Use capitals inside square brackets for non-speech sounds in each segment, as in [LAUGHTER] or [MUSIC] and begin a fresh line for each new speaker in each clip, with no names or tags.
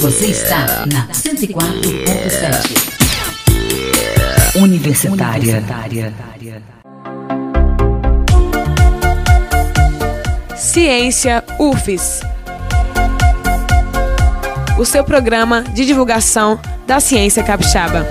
Você está na 104.7. Universitária.
Ciência UFES. O seu programa de divulgação da ciência capixaba.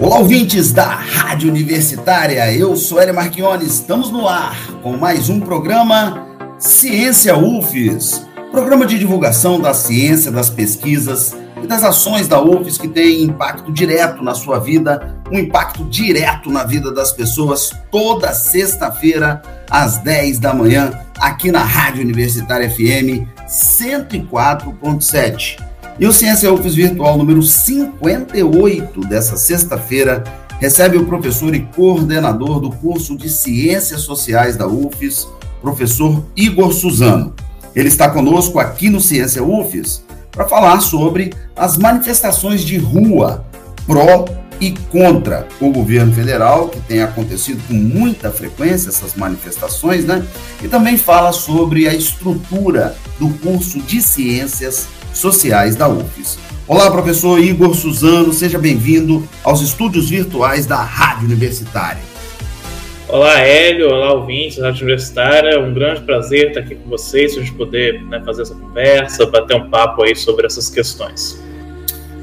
Olá, ouvintes da Rádio Universitária. Eu sou Hélio Marchione. Estamos no ar com mais um programa Ciência UFES programa de divulgação da ciência, das pesquisas e das ações da UFES que tem impacto direto na sua vida, um impacto direto na vida das pessoas, toda sexta-feira, às 10 da manhã, aqui na Rádio Universitária FM 104.7. E o Ciência UFES Virtual número 58 dessa sexta-feira recebe o professor e coordenador do curso de Ciências Sociais da UFES, professor Igor Suzano. Ele está conosco aqui no Ciência UFES para falar sobre as manifestações de rua pró e contra o governo federal, que tem acontecido com muita frequência essas manifestações, né? E também fala sobre a estrutura do curso de Ciências sociais da UFES. Olá, professor Igor Suzano, seja bem-vindo aos estúdios virtuais da Rádio Universitária.
Olá, Hélio, olá, ouvintes da Rádio Universitária, um grande prazer estar aqui com vocês, a gente poder né, fazer essa conversa, bater um papo aí sobre essas questões.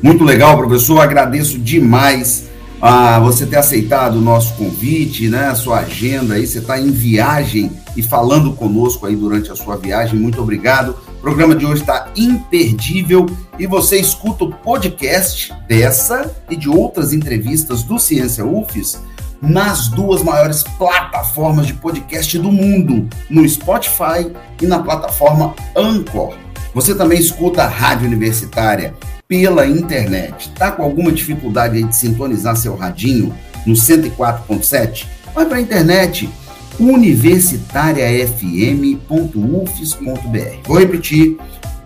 Muito legal, professor, agradeço demais a você ter aceitado o nosso convite, né, a sua agenda aí, você está em viagem e falando conosco aí durante a sua viagem, muito obrigado. O programa de hoje está imperdível e você escuta o podcast dessa e de outras entrevistas do Ciência UFES nas duas maiores plataformas de podcast do mundo, no Spotify e na plataforma Anchor. Você também escuta a Rádio Universitária pela internet. Tá com alguma dificuldade de sintonizar seu radinho no 104.7? Vai para a internet universitariafm.ufes.br. Vou repetir,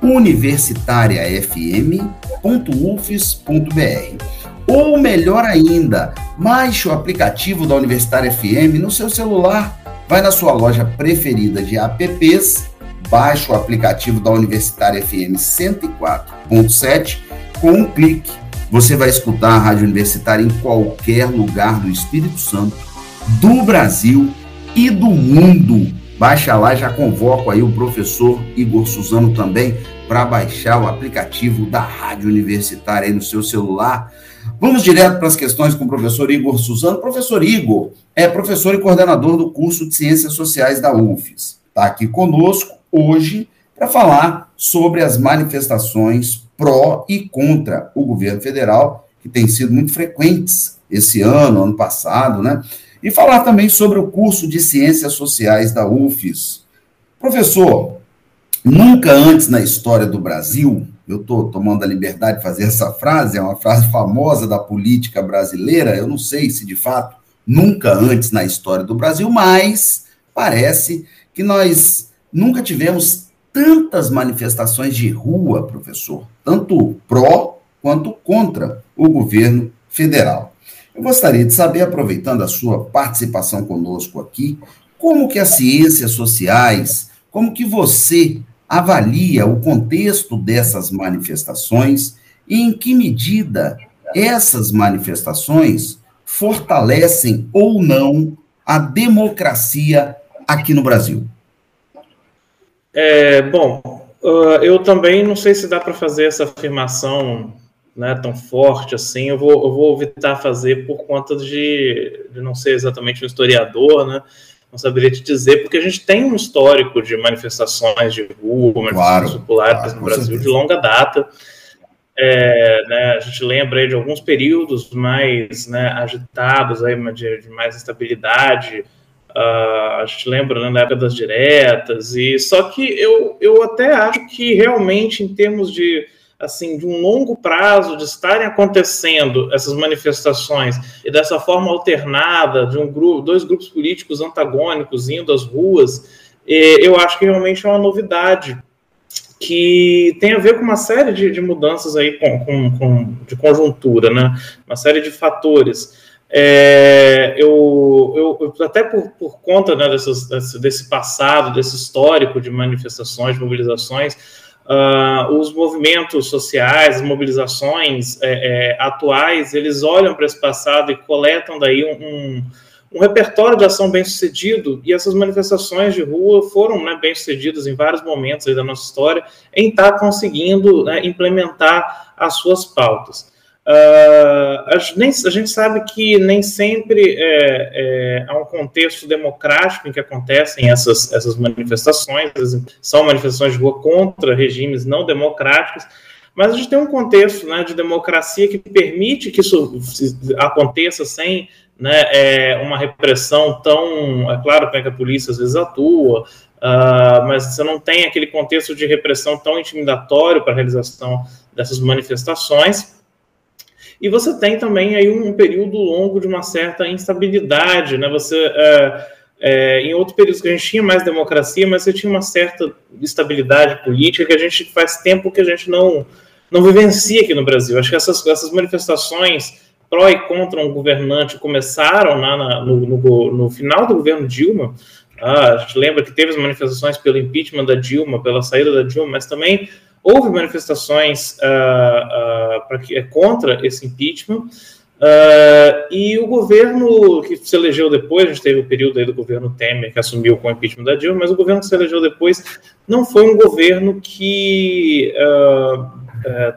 universitariafm.ufes.br. Ou melhor ainda, baixe o aplicativo da Universitária FM no seu celular. Vai na sua loja preferida de apps, baixe o aplicativo da Universitária FM 104.7 com um clique. Você vai escutar a Rádio Universitária em qualquer lugar do Espírito Santo, do Brasil e do mundo. Baixa lá, já convoco aí o professor Igor Suzano também para baixar o aplicativo da Rádio Universitária aí no seu celular. Vamos direto para as questões com o professor Igor Suzano. Professor Igor é professor e coordenador do curso de Ciências Sociais da UFES. Está aqui conosco hoje para falar sobre as manifestações pró e contra o governo federal, que têm sido muito frequentes esse ano, ano passado, né? E falar também sobre o curso de Ciências Sociais da UFES. Professor, nunca antes na história do Brasil eu estou tomando a liberdade de fazer essa frase, é uma frase famosa da política brasileira, eu não sei se de fato nunca antes na história do Brasil, mas parece que nós nunca tivemos tantas manifestações de rua, professor, tanto pró quanto contra o governo federal. Eu gostaria de saber, aproveitando a sua participação conosco aqui, como que as ciências sociais, como que você avalia o contexto dessas manifestações e em que medida essas manifestações fortalecem ou não a democracia aqui no Brasil?
É, bom, uh, eu também não sei se dá para fazer essa afirmação né, tão forte assim. Eu vou, eu vou evitar fazer por conta de, de não ser exatamente um historiador, né? não saberia te dizer, porque a gente tem um histórico de manifestações de rua, manifestações claro, populares claro, no Brasil certeza. de longa data. É, né, a gente lembra aí de alguns períodos mais né, agitados, aí, de, de mais estabilidade. Uh, a gente lembra né, na época das diretas, e só que eu, eu até acho que realmente, em termos de assim, de um longo prazo, de estarem acontecendo essas manifestações e dessa forma alternada, de um grupo, dois grupos políticos antagônicos indo às ruas, eu acho que realmente é uma novidade que tem a ver com uma série de, de mudanças aí com, com, com, de conjuntura, né? Uma série de fatores. É, eu, eu, eu, até por, por conta né, dessas, desse, desse passado, desse histórico de manifestações, de mobilizações, uh, os movimentos sociais, mobilizações é, é, atuais, eles olham para esse passado e coletam daí um, um, um, repertório de ação bem sucedido, e essas manifestações de rua foram né, bem sucedidas em vários momentos da nossa história em estar tá conseguindo né, implementar as suas pautas. Uh, a, nem, a, gente sabe que nem sempre é, é, há um contexto democrático em que acontecem essas, essas manifestações, são manifestações de rua contra regimes não democráticos, mas a gente tem um contexto né, de democracia que permite que isso aconteça sem né, é, uma repressão tão. É claro que a polícia às vezes atua, uh, mas você não tem aquele contexto de repressão tão intimidatório para a realização dessas manifestações. E você tem também aí um período longo de uma certa instabilidade, né? Você é, é, em outro período que a gente tinha mais democracia, mas você tinha uma certa estabilidade política que a gente faz tempo que a gente não não vivencia aqui no Brasil. Acho que essas, essas manifestações pró e contra um governante começaram na, na no, no, no, final do governo Dilma. Ah, a gente lembra que teve as manifestações pelo impeachment da Dilma, pela saída da Dilma, mas também houve manifestações uh, uh, contra esse impeachment. Uh, e o governo que se elegeu depois, a gente teve o período aí do governo Temer que assumiu com o impeachment da Dilma, mas o governo que se elegeu depois não foi um governo que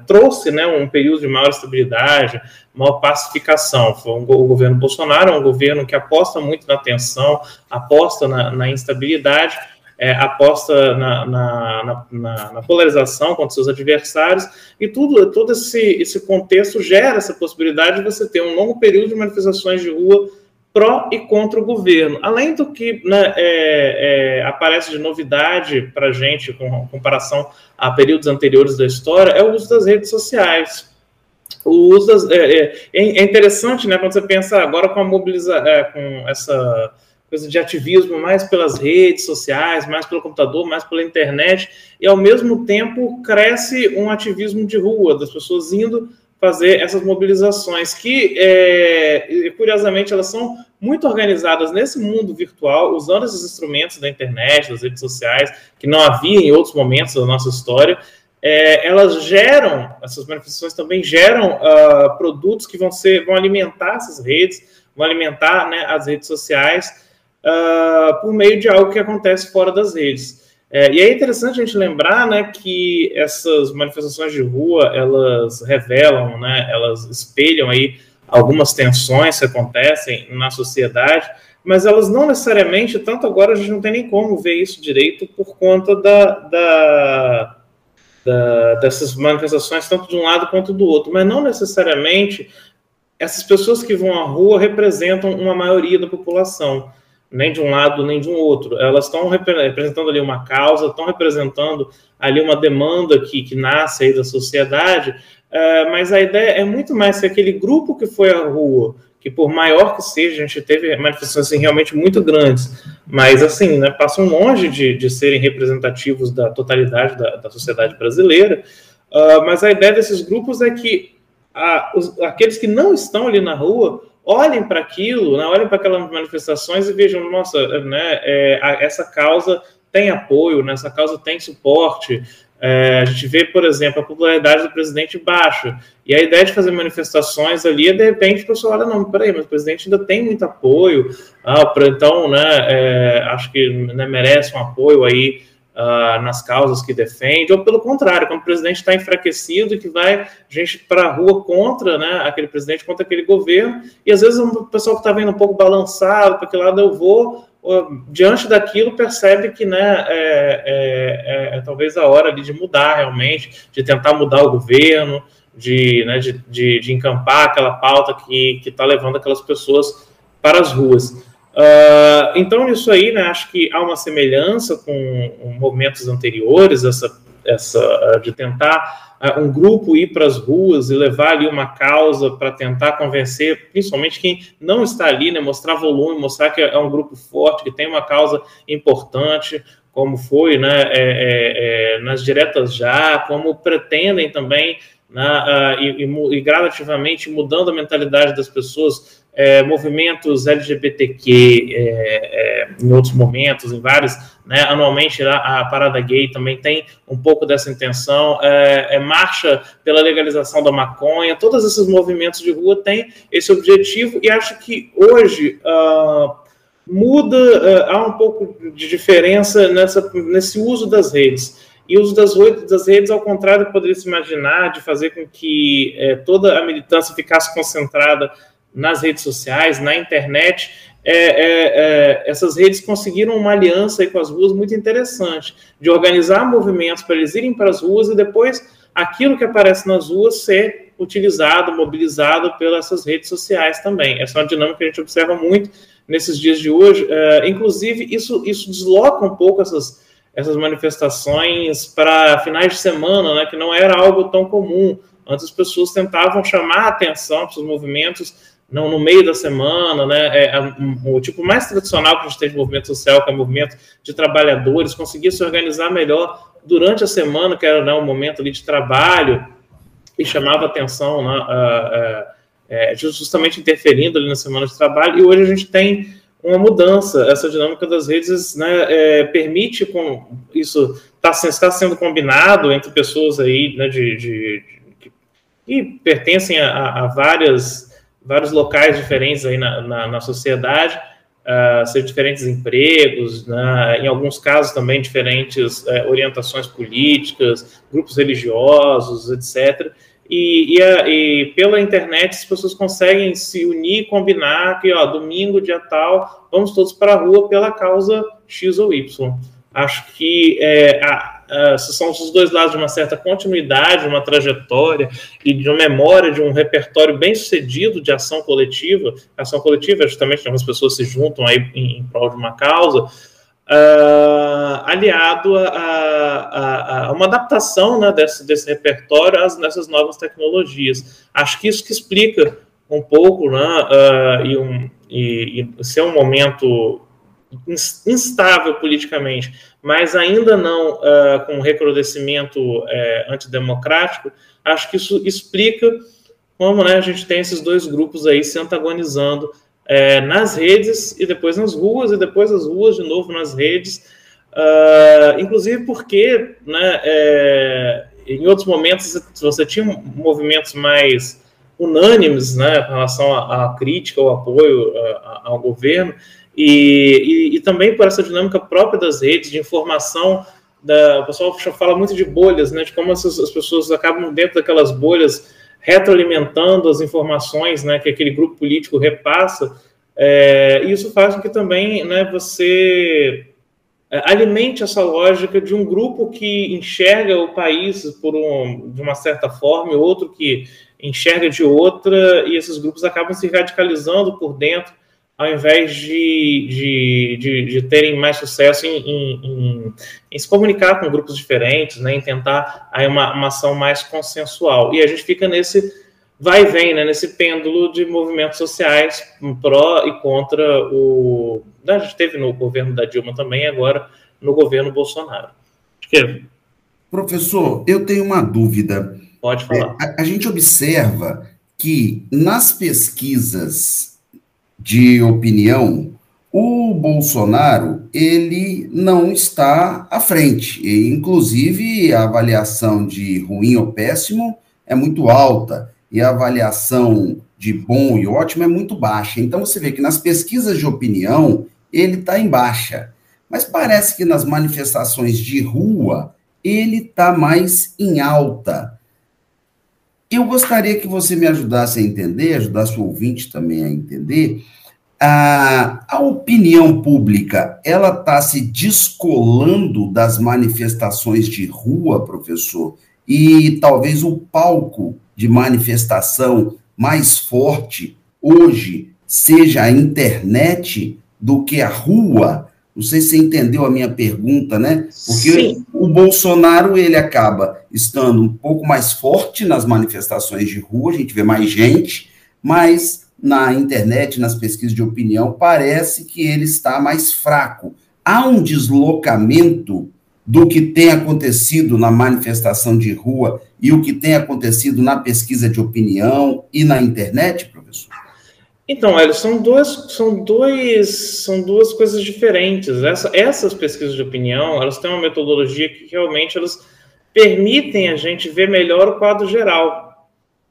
trouxe né, um período de maior estabilidade, maior pacificação. Foi um, o governo Bolsonaro, é um governo que aposta muito na tensão, aposta na, na instabilidade, é, aposta na, na, na, na, polarização contra seus adversários, e tudo, todo esse, esse contexto gera essa possibilidade de você ter um longo período de manifestações de rua pró e contra o governo. Além do que né, é, é, aparece de novidade para a gente, com comparação a períodos anteriores da história, é o uso das redes sociais. O uso das, é, é, é interessante, né, quando você pensa agora com a mobilização, é, com essa coisa de ativismo mais pelas redes sociais, mais pelo computador, mais pela internet, e ao mesmo tempo cresce um ativismo de rua, das pessoas indo fazer essas mobilizações, que é, curiosamente elas são muito organizadas nesse mundo virtual, usando esses instrumentos da internet, das redes sociais, que não havia em outros momentos da nossa história. É, elas geram, essas manifestações também geram uh, produtos que vão ser, vão alimentar essas redes, vão alimentar né, as redes sociais uh, por meio de algo que acontece fora das redes. É, e é interessante a gente lembrar né, que essas manifestações de rua, elas revelam, né, elas espelham aí algumas tensões que acontecem na sociedade, mas elas não necessariamente, tanto agora a gente não tem nem como ver isso direito por conta da, da, da, dessas manifestações, tanto de um lado quanto do outro, mas não necessariamente essas pessoas que vão à rua representam uma maioria da população nem de um lado nem de um outro. Elas estão representando ali uma causa, estão representando ali uma demanda que, que nasce aí da sociedade, uh, mas a ideia é muito mais que aquele grupo que foi à rua, que por maior que seja, a gente teve manifestações assim, realmente muito grandes, mas assim, né, passam longe de, de serem representativos da totalidade da, da sociedade brasileira, uh, mas a ideia desses grupos é que a, os, aqueles que não estão ali na rua olhem para aquilo, né, olhem para aquelas manifestações e vejam, nossa, né, é, a, essa causa tem apoio, né, essa causa tem suporte. É, a gente vê, por exemplo, a popularidade do presidente baixa. E a ideia de fazer manifestações ali é, de repente, o pessoal olha, não, peraí, mas o presidente ainda tem muito apoio, ah, então, né, é, acho que né, merece um apoio aí uh, nas causas que defende, ou pelo contrário, quando o presidente está enfraquecido e que vai gente para a rua contra né, aquele presidente, contra aquele governo, e às vezes o pessoal que está vendo um pouco balançado, para que lado eu vou, diante daquilo percebe que né, é, é, é, é, talvez a hora ali de mudar realmente, de tentar mudar o governo, de, né, de, de, de encampar aquela pauta que está levando aquelas pessoas para as ruas. Uh, então, nisso aí, né, acho que há uma semelhança com momentos anteriores, essa, essa ah, de tentar uh, um grupo ir para as ruas e levar ali uma causa para tentar convencer, principalmente quem não está ali, né, mostrar volume, mostrar que é um grupo forte, que tem uma causa importante, como foi né, é, é, é, nas diretas já, como pretendem também né, uh, e, e, e, gradativamente mudando a mentalidade das pessoas, é, movimentos LGBTQ é, é, em outros momentos, em vários, né, anualmente a, Parada Gay também tem um pouco dessa intenção, é, é, marcha pela legalização da maconha, todos esses movimentos de rua têm esse objetivo e acho que hoje uh, muda, uh, há um pouco de diferença nessa, nesse uso das redes. E o uso das, das redes, ao contrário, poderia se imaginar de fazer com que é, toda a militância ficasse concentrada nas redes sociais, na internet. É, é, é essas redes conseguiram uma aliança com as ruas muito interessante, de organizar movimentos para eles irem para as ruas e depois aquilo que aparece nas ruas ser utilizado, mobilizado pelas redes sociais também. Essa é uma dinâmica que a gente observa muito nesses dias de hoje. É, inclusive, isso, isso desloca um pouco essas essas manifestações para finais de semana, né, que não era algo tão comum. Antes as pessoas tentavam chamar a atenção para os movimentos não no meio da semana, né? É, é, um, o tipo mais tradicional que a gente tem de movimento social, que é o movimento de trabalhadores, conseguia se organizar melhor durante a semana, que era né, um momento ali de trabalho, e chamava atenção, né, uh, justamente interferindo ali na semana de trabalho. E hoje a gente tem uma mudança. Essa dinâmica das redes né, é, permite com isso está tá sendo combinado entre pessoas aí né, de, de, de que pertencem a, a, várias vários locais diferentes aí na, na, na sociedade, uh, seja diferentes empregos, né, em alguns casos também diferentes uh, orientações políticas, grupos religiosos, etc. E, e, a, e, pela internet as pessoas conseguem se unir, combinar que, ó, domingo, dia tal, vamos todos para a rua pela causa X ou Y. Acho que é, a, a, são os dois lados de uma certa continuidade, uma trajetória e de uma memória de um repertório bem sucedido de ação coletiva. Ação coletiva é justamente quando as pessoas se juntam aí em, em prol de uma causa, uh, aliado a, a, a, uma adaptação né, desse, desse repertório às, nessas novas tecnologias. Acho que isso que explica um pouco, né, uh, e, um, e, e ser um momento instável politicamente, mas ainda não uh, com recrudescimento uh, antidemocrático, acho que isso explica como né, a gente tem esses dois grupos aí se antagonizando é, nas redes e depois nas ruas, e depois as ruas de novo nas redes, uh, inclusive porque né, é, em outros momentos você tinha movimentos mais unânimes né, em relação à, crítica, ao apoio uh, ao governo, e, e, e, também por essa dinâmica própria das redes de informação. Da, o pessoal fala muito de bolhas, né, de como as, as pessoas acabam dentro daquelas bolhas retroalimentando as informações né, que aquele grupo político repassa, é, isso faz com que também né, você é, alimente essa lógica de um grupo que enxerga o país por um, de uma certa forma e outro que enxerga de outra, e esses grupos acabam se radicalizando por dentro, ao invés de, de, de, de terem mais sucesso em, em, em, em, se comunicar com grupos diferentes, né, em tentar aí uma, uma ação mais consensual. E a gente fica nesse vai e vem, né, nesse pêndulo de movimentos sociais pró e contra o. Né, a gente teve no governo da Dilma também, agora no governo Bolsonaro.
Que... Professor, eu tenho uma dúvida.
Pode falar.
É, a, a gente observa que nas pesquisas de opinião, o Bolsonaro ele não está à frente. E, inclusive, a avaliação de ruim ou péssimo é muito alta e a avaliação de bom e ótimo é muito baixa. Então, você vê que nas pesquisas de opinião ele está em baixa. Mas parece que nas manifestações de rua ele está mais em alta. Eu gostaria que você me ajudasse a entender, ajudasse o ouvinte também a entender, a, a opinião pública, ela está se descolando das manifestações de rua, professor, e talvez o palco de manifestação mais forte hoje seja a internet do que a rua. Não sei se você entendeu a minha pergunta, né? Porque Sim. o Bolsonaro ele acaba estando um pouco mais forte nas manifestações de rua, a gente vê mais gente, mas na internet, nas pesquisas de opinião, parece que ele está mais fraco. Há um deslocamento do que tem acontecido na manifestação de rua e o que tem acontecido na pesquisa de opinião e na internet, professor?
Então, Hélio, são duas, são dois, são duas coisas diferentes. Essa, essas pesquisas de opinião, elas têm uma metodologia que realmente elas permitem a gente ver melhor o quadro geral.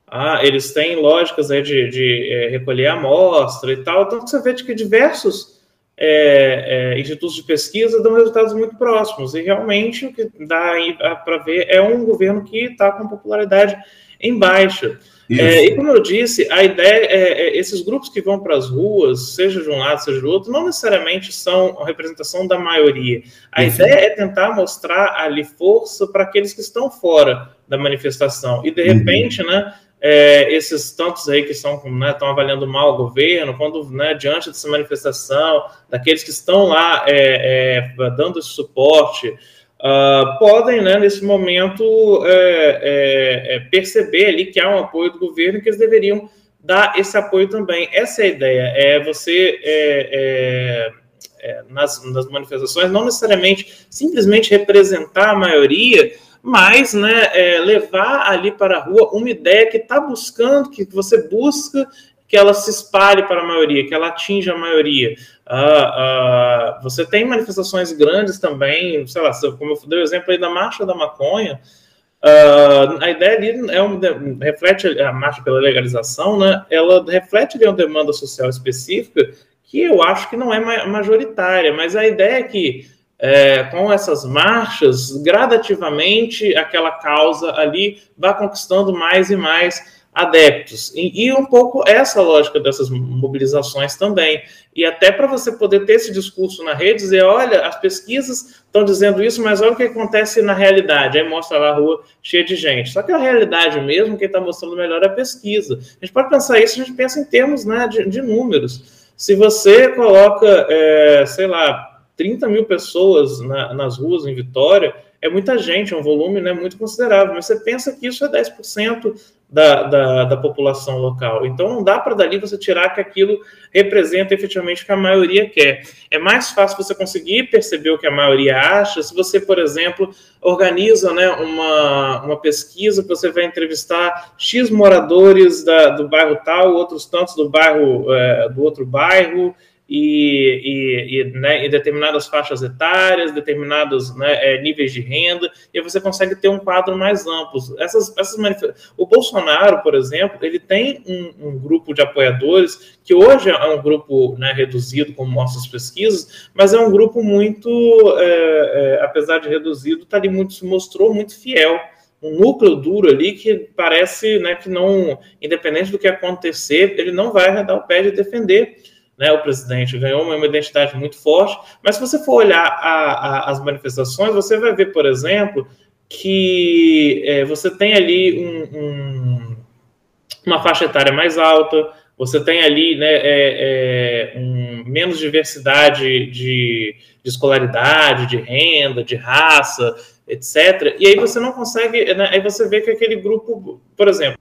Ah, eles têm lógicas de, de é, recolher amostra e tal, então você vê que diversos é, é, institutos de pesquisa dão resultados muito próximos, e realmente o que dá para ver é um governo que está com popularidade em baixa. É, e como eu disse, a ideia é, é esses grupos que vão para as ruas, seja de um lado, seja do outro, não necessariamente são a representação da maioria. A Isso. ideia é tentar mostrar ali força para aqueles que estão fora da manifestação. E de uhum. repente, uhum. né, é, esses tantos aí que estão, né, estão avaliando mal o governo, quando né, diante dessa manifestação, daqueles que estão lá é, é, dando esse suporte, uh, podem, né, nesse momento, é, é, é, perceber ali que há um apoio do governo e que eles deveriam dar esse apoio também. Essa é a ideia, é você, é, nas, nas manifestações, não necessariamente simplesmente representar a maioria, mas né, é, levar ali para a rua uma ideia que está buscando, que você busca que ela se espalhe para a maioria, que ela atinja a maioria. Uh, uh, você tem manifestações grandes também, sei lá, como eu dei o exemplo aí da Marcha da Maconha, uh, a ideia ali é um, reflete a marcha pela legalização, né? Ela reflete ali uma demanda social específica que eu acho que não é majoritária, mas a ideia é que é, com essas marchas, gradativamente aquela causa ali vai conquistando mais e mais adeptos. E, e, um pouco essa lógica dessas mobilizações também. E até para você poder ter esse discurso na rede, dizer, olha, as pesquisas estão dizendo isso, mas olha o que acontece na realidade. Aí mostra lá a rua cheia de gente. Só que a realidade mesmo, quem está mostrando melhor é a pesquisa. A gente pode pensar isso, a gente pensa em termos né, de, de números. Se você coloca, é, sei lá, 30 mil pessoas na, nas ruas em Vitória, é muita gente, é um volume né, muito considerável, mas você pensa que isso é 10% da, da, da, população local. Então não dá para dali você tirar que aquilo representa efetivamente o que a maioria quer. É mais fácil você conseguir perceber o que a maioria acha se você, por exemplo, organiza né, uma, uma pesquisa que você vai entrevistar X moradores da, do bairro tal, outros tantos do bairro é, do outro bairro, e, e, e né, em determinadas faixas etárias, determinados né, é, níveis de renda, e você consegue ter um quadro mais amplo. Essas, essas O Bolsonaro, por exemplo, ele tem um, um, grupo de apoiadores que hoje é um grupo né, reduzido, como mostram as pesquisas, mas é um grupo muito, é, é, apesar de reduzido, tá ali muito, se mostrou muito fiel um núcleo duro ali que parece né, que não, independente do que acontecer, ele não vai arredar o pé de defender né, o presidente ganhou uma, identidade muito forte, mas se você for olhar a, a, as manifestações, você vai ver, por exemplo, que é, você tem ali um, um, uma faixa etária mais alta, você tem ali né, é, é, um, menos diversidade de, de, escolaridade, de renda, de raça, etc. E aí você não consegue, né, aí você vê que aquele grupo, por exemplo,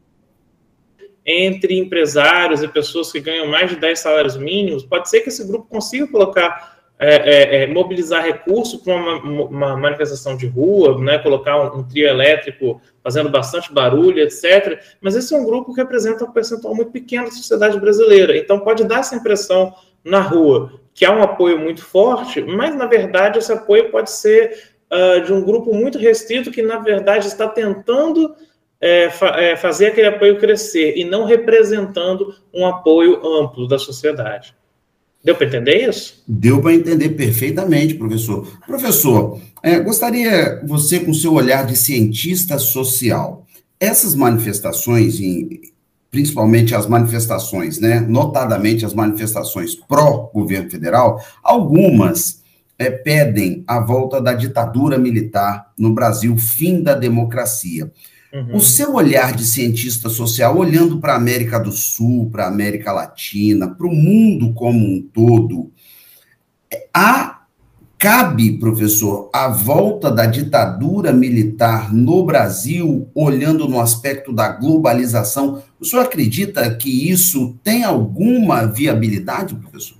entre empresários e pessoas que ganham mais de 10 salários mínimos, pode ser que esse grupo consiga colocar, é, é, é mobilizar recursos para uma, uma, manifestação de rua, né, colocar um, um, trio elétrico fazendo bastante barulho, etc. Mas esse é um grupo que representa um percentual muito pequeno da sociedade brasileira. Então pode dar essa impressão na rua que há um apoio muito forte, mas na verdade esse apoio pode ser uh, de um grupo muito restrito que na verdade está tentando é, fa é, fazer aquele apoio crescer e não representando um apoio amplo da sociedade. Deu para entender isso?
Deu para entender perfeitamente, professor. Professor, é, gostaria você, com seu olhar de cientista social, essas manifestações, principalmente as manifestações, né, notadamente as manifestações pró-governo federal, algumas é, pedem a volta da ditadura militar no Brasil, fim da democracia. Uhum. O seu olhar de cientista social, olhando para a América do Sul, para a América Latina, para o mundo como um todo, há, cabe, professor, a volta da ditadura militar no Brasil, olhando no aspecto da globalização? O senhor acredita que isso tem alguma viabilidade, professor?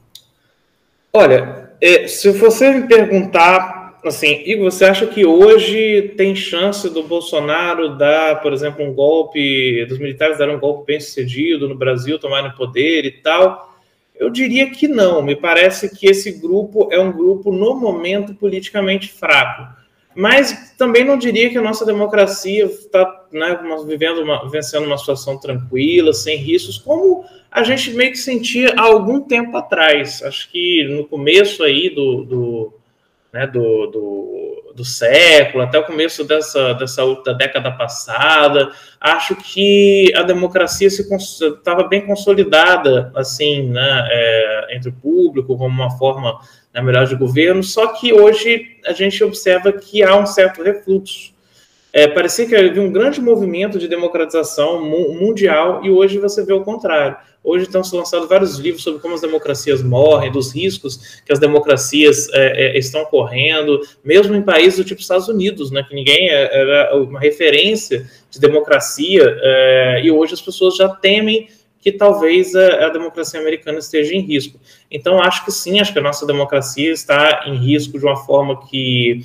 Olha, é, se você me perguntar assim, e você acha que hoje tem chance do Bolsonaro dar, por exemplo, um golpe, dos militares darem um golpe bem sucedido no Brasil, tomarem poder e tal? Eu diria que não. Me parece que esse grupo é um grupo, no momento, politicamente fraco. Mas também não diria que a nossa democracia está né, vivendo uma, vencendo uma situação tranquila, sem riscos, como a gente meio que sentia há algum tempo atrás. Acho que no começo aí do, do, né, do, do, do, século, até o começo dessa, dessa da década passada, acho que a democracia estava bem consolidada assim, né, é, entre o público como uma forma na melhor de governo, só que hoje a gente observa que há um certo refluxo. É, parecia que havia um grande movimento de democratização mundial e hoje você vê o contrário. Hoje estão se lançando vários livros sobre como as democracias morrem, dos riscos que as democracias é, é, estão correndo, mesmo em países do tipo Estados Unidos, né, que ninguém é, era uma referência de democracia, é, e hoje as pessoas já temem que talvez a, a, democracia americana esteja em risco. Então, acho que sim, acho que a nossa democracia está em risco de uma forma que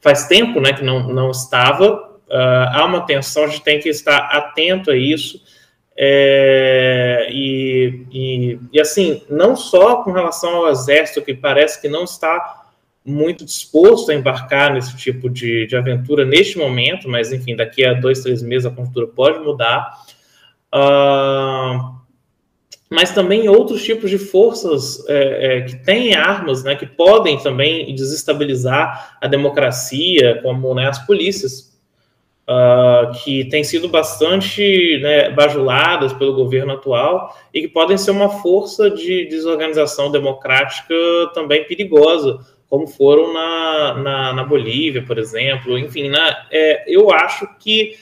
faz tempo né, que não, não estava. Uh, há uma tensão, a gente tem que estar atento a isso. É, e, e, e, assim, não só com relação ao exército, que parece que não está muito disposto a embarcar nesse tipo de, de aventura neste momento, mas enfim, daqui a dois, três meses a conjuntura pode mudar. Uh, mas também outros tipos de forças é, é, que têm armas, né, que podem também desestabilizar a democracia, como né, as polícias, uh, que têm sido bastante né, bajuladas pelo governo atual e que podem ser uma força de desorganização democrática também perigosa, como foram na, na, na Bolívia, por exemplo. Enfim, na, é, eu acho que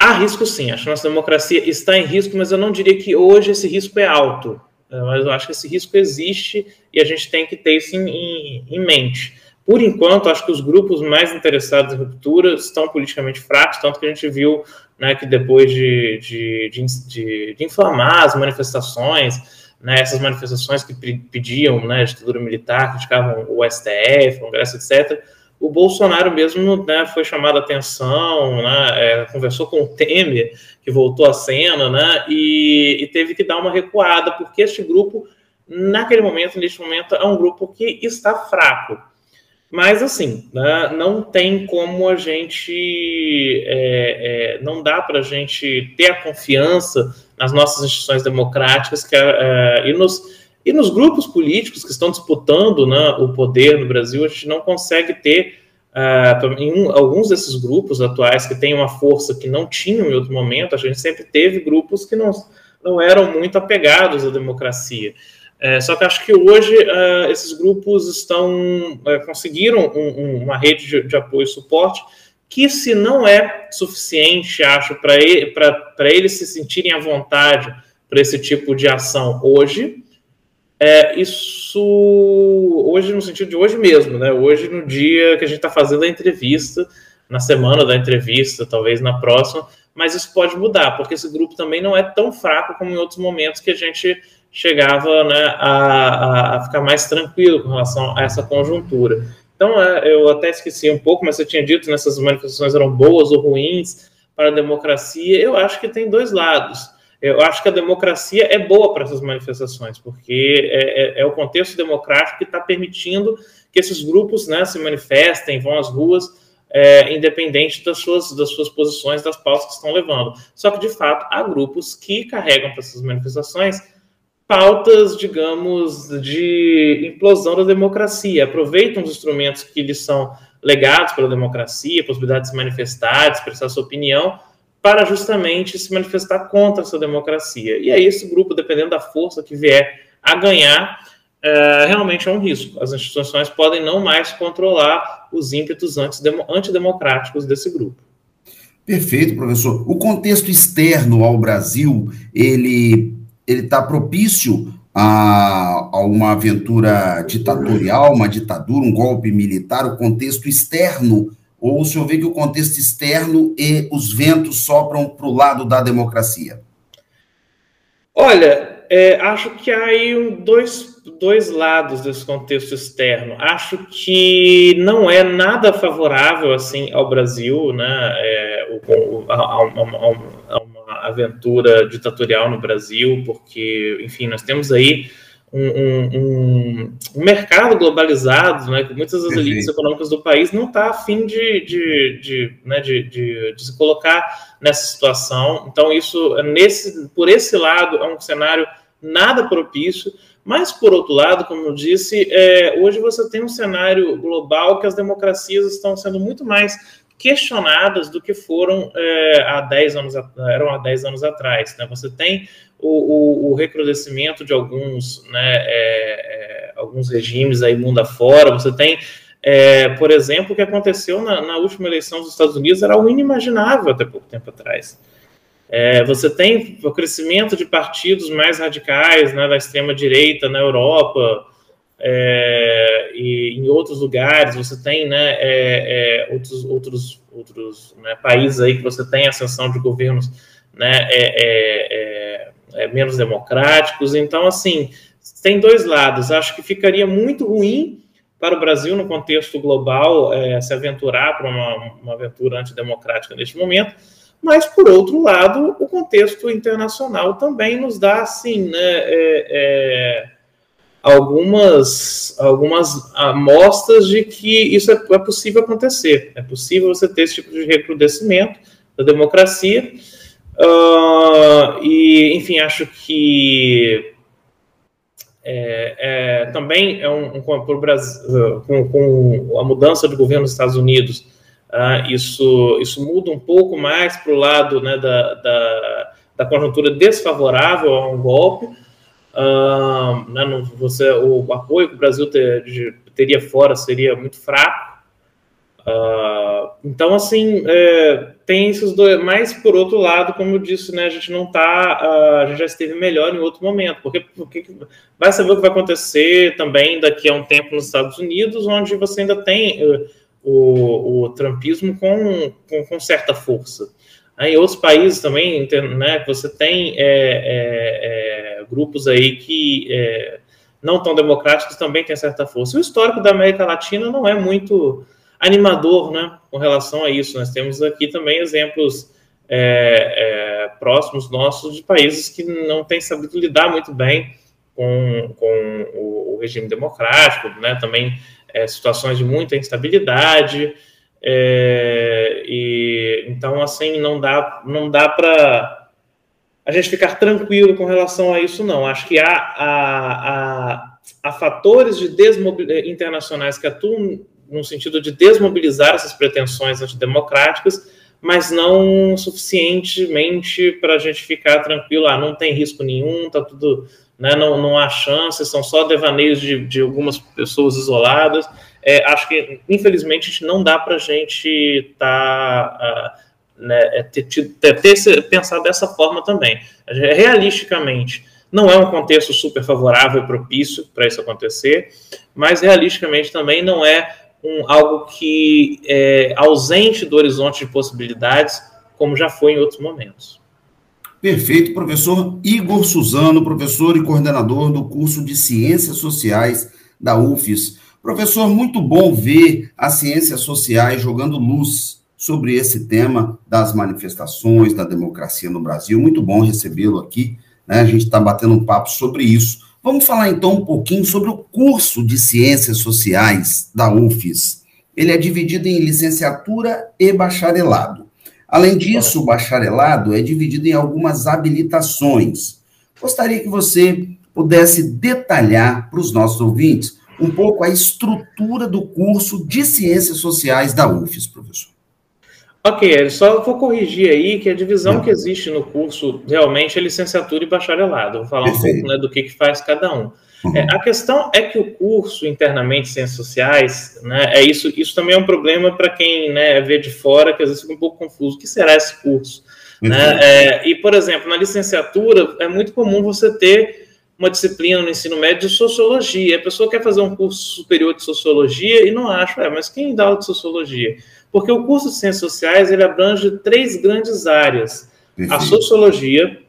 Há risco sim, acho que nossa democracia está em risco, mas eu não diria que hoje esse risco é alto. É, mas eu acho que esse risco existe e a gente tem que ter isso em, em, em mente. Por enquanto, acho que os grupos mais interessados em ruptura estão politicamente fracos, tanto que a gente viu né, que depois de, de, de, de inflamar as manifestações, né, essas manifestações que pediam né, ditadura militar, criticavam o STF, o Congresso, etc., o Bolsonaro mesmo né, foi chamado a atenção, né, é, conversou com o Temer, que voltou à cena, né, e, e, teve que dar uma recuada, porque este grupo, naquele momento, neste momento, é um grupo que está fraco. Mas, assim, né, não tem como a gente. É, é, não dá para a gente ter a confiança nas nossas instituições democráticas que, é, e nos e nos grupos políticos que estão disputando né, o poder no Brasil, a gente não consegue ter, em um, alguns desses grupos atuais que têm uma força que não tinham em outro momento, a gente sempre teve grupos que não, não eram muito apegados à democracia. É, só que acho que hoje uh, esses grupos estão uh, conseguiram um, um, uma rede de, de, apoio e suporte que, se não é suficiente, acho, para ele, eles se sentirem à vontade para esse tipo de ação hoje, é, isso hoje, no sentido de hoje mesmo, né? Hoje, no dia que a gente está fazendo a entrevista, na semana da entrevista, talvez na próxima, mas isso pode mudar, porque esse grupo também não é tão fraco como em outros momentos que a gente chegava né, a, a ficar mais tranquilo com relação a essa conjuntura. Então, é, eu até esqueci um pouco, mas você tinha dito nessas né, manifestações eram boas ou ruins para a democracia. Eu acho que tem dois lados eu acho que a democracia é boa para essas manifestações, porque é, é, é o contexto democrático que está permitindo que esses grupos né, se manifestem, vão às ruas, é, independente das suas, das suas posições, das pautas que estão levando. Só que, de fato, há grupos que carregam para essas manifestações pautas, digamos, de implosão da democracia, aproveitam os instrumentos que lhes são legados pela democracia, possibilidade de se manifestar, de expressar sua opinião, para justamente se manifestar contra essa democracia. E aí esse grupo, dependendo da força que vier a ganhar, é, realmente é um risco. As instituições podem não mais controlar os ímpetos antidemocráticos desse grupo.
Perfeito, professor. O contexto externo ao Brasil, ele ele está propício a, a, uma aventura ditatorial, uma ditadura, um golpe militar. O contexto externo ou o senhor vê que o contexto externo e os ventos sopram para o lado da democracia?
Olha, é, acho que há aí um, dois, dois lados desse contexto externo. Acho que não é nada favorável assim ao Brasil, né? É, o, a, a, a, uma aventura ditatorial no Brasil, porque, enfim, nós temos aí um, um, um, mercado globalizado, né, que muitas das elites econômicas do país não está afim de, de, de, né, de, de, de, se colocar nessa situação. Então, isso, nesse, por esse lado, é um cenário nada propício. Mas, por outro lado, como eu disse, é, hoje você tem um cenário global que as democracias estão sendo muito mais questionadas do que foram é, há 10 anos, eram há 10 anos atrás. Né? Você tem o, o, o recrudescimento de alguns, né, é, é, alguns regimes aí mundo afora, você tem, é, por exemplo, o que aconteceu na, na, última eleição dos Estados Unidos era algo inimaginável até pouco tempo atrás. É, você tem o crescimento de partidos mais radicais né, da extrema-direita na Europa, é, e em outros lugares você tem né, é, é, outros, outros, outros né, países aí que você tem ascensão de governos né, é, é, menos democráticos. Então, assim, tem dois lados. Acho que ficaria muito ruim para o Brasil, no contexto global, se aventurar para uma, uma aventura antidemocrática neste momento. Mas, por outro lado, o contexto internacional também nos dá, assim, né, é, algumas, algumas amostras de que isso é, é, possível acontecer. É possível você ter esse tipo de recrudescimento da democracia. Uh, e, enfim, acho que é, é, também é um, um Brasil, com, com, a mudança de governo dos Estados Unidos, uh, isso, isso muda um pouco mais para o lado né, da, da, da conjuntura desfavorável a um golpe, Né, você, o apoio que o Brasil ter, teria fora seria muito fraco. Então, assim, é, tem esses dois. Mas, por outro lado, como eu disse, né, a gente não está. Uh, a gente já esteve melhor em outro momento. Porque, porque vai saber o que vai acontecer também daqui a um tempo nos Estados Unidos, onde você ainda tem uh, o, o trumpismo com, com, com certa força. Em outros países também, né, você tem é, é, é, grupos aí que é, não tão democráticos também têm certa força. O histórico da América Latina não é muito animador, né, com relação a isso. Nós temos aqui também exemplos é, próximos nossos de países que não têm sabido lidar muito bem com, com o, o regime democrático, né, também situações de muita instabilidade. É, e então assim não dá não dá para a gente ficar tranquilo com relação a isso não. Acho que há, há, há, há fatores de internacionais que atuam no sentido de desmobilizar essas pretensões antidemocráticas, mas não suficientemente para a gente ficar tranquilo. Ah, não tem risco nenhum, tá tudo, né, não, não há chance, são só devaneios de, de algumas pessoas isoladas é, acho que, infelizmente, não dá para a gente. Tá, uh, né, é, ter, ter, ter, pensado dessa forma também. Realisticamente, não é um contexto super favorável e propício para isso acontecer, mas realisticamente também não é um, algo que é ausente do horizonte de possibilidades, como já foi em outros momentos.
Perfeito, professor Igor Suzano, professor e coordenador do curso de Ciências Sociais da UFES. Professor, muito bom ver as ciências sociais jogando luz sobre esse tema das manifestações da democracia no Brasil. Muito bom recebê-lo aqui. Né? A gente está batendo um papo sobre isso. Vamos falar então um pouquinho sobre o curso de Ciências Sociais da UFES. Ele é dividido em licenciatura e bacharelado. Além disso, o bacharelado é dividido em algumas habilitações. Gostaria que você pudesse detalhar para os nossos ouvintes um pouco a estrutura do curso de Ciências Sociais da UFES, professor.
Ok, só vou corrigir aí que a divisão Não. que existe no curso realmente é licenciatura e bacharelado. Vou falar Perfeito. um pouco né, do que, que faz cada um. Uhum. É, a questão é que o curso internamente Ciências Sociais, né, é isso, isso também é um problema para quem né, vê de fora, que às vezes fica um pouco confuso. O que será esse curso? Né? É, e, por exemplo, na licenciatura é muito comum você ter uma disciplina no ensino médio de sociologia. A pessoa quer fazer um curso superior de sociologia e não acha, é, mas quem dá aula de sociologia? Porque o curso de ciências sociais ele abrange três grandes áreas: a sociologia,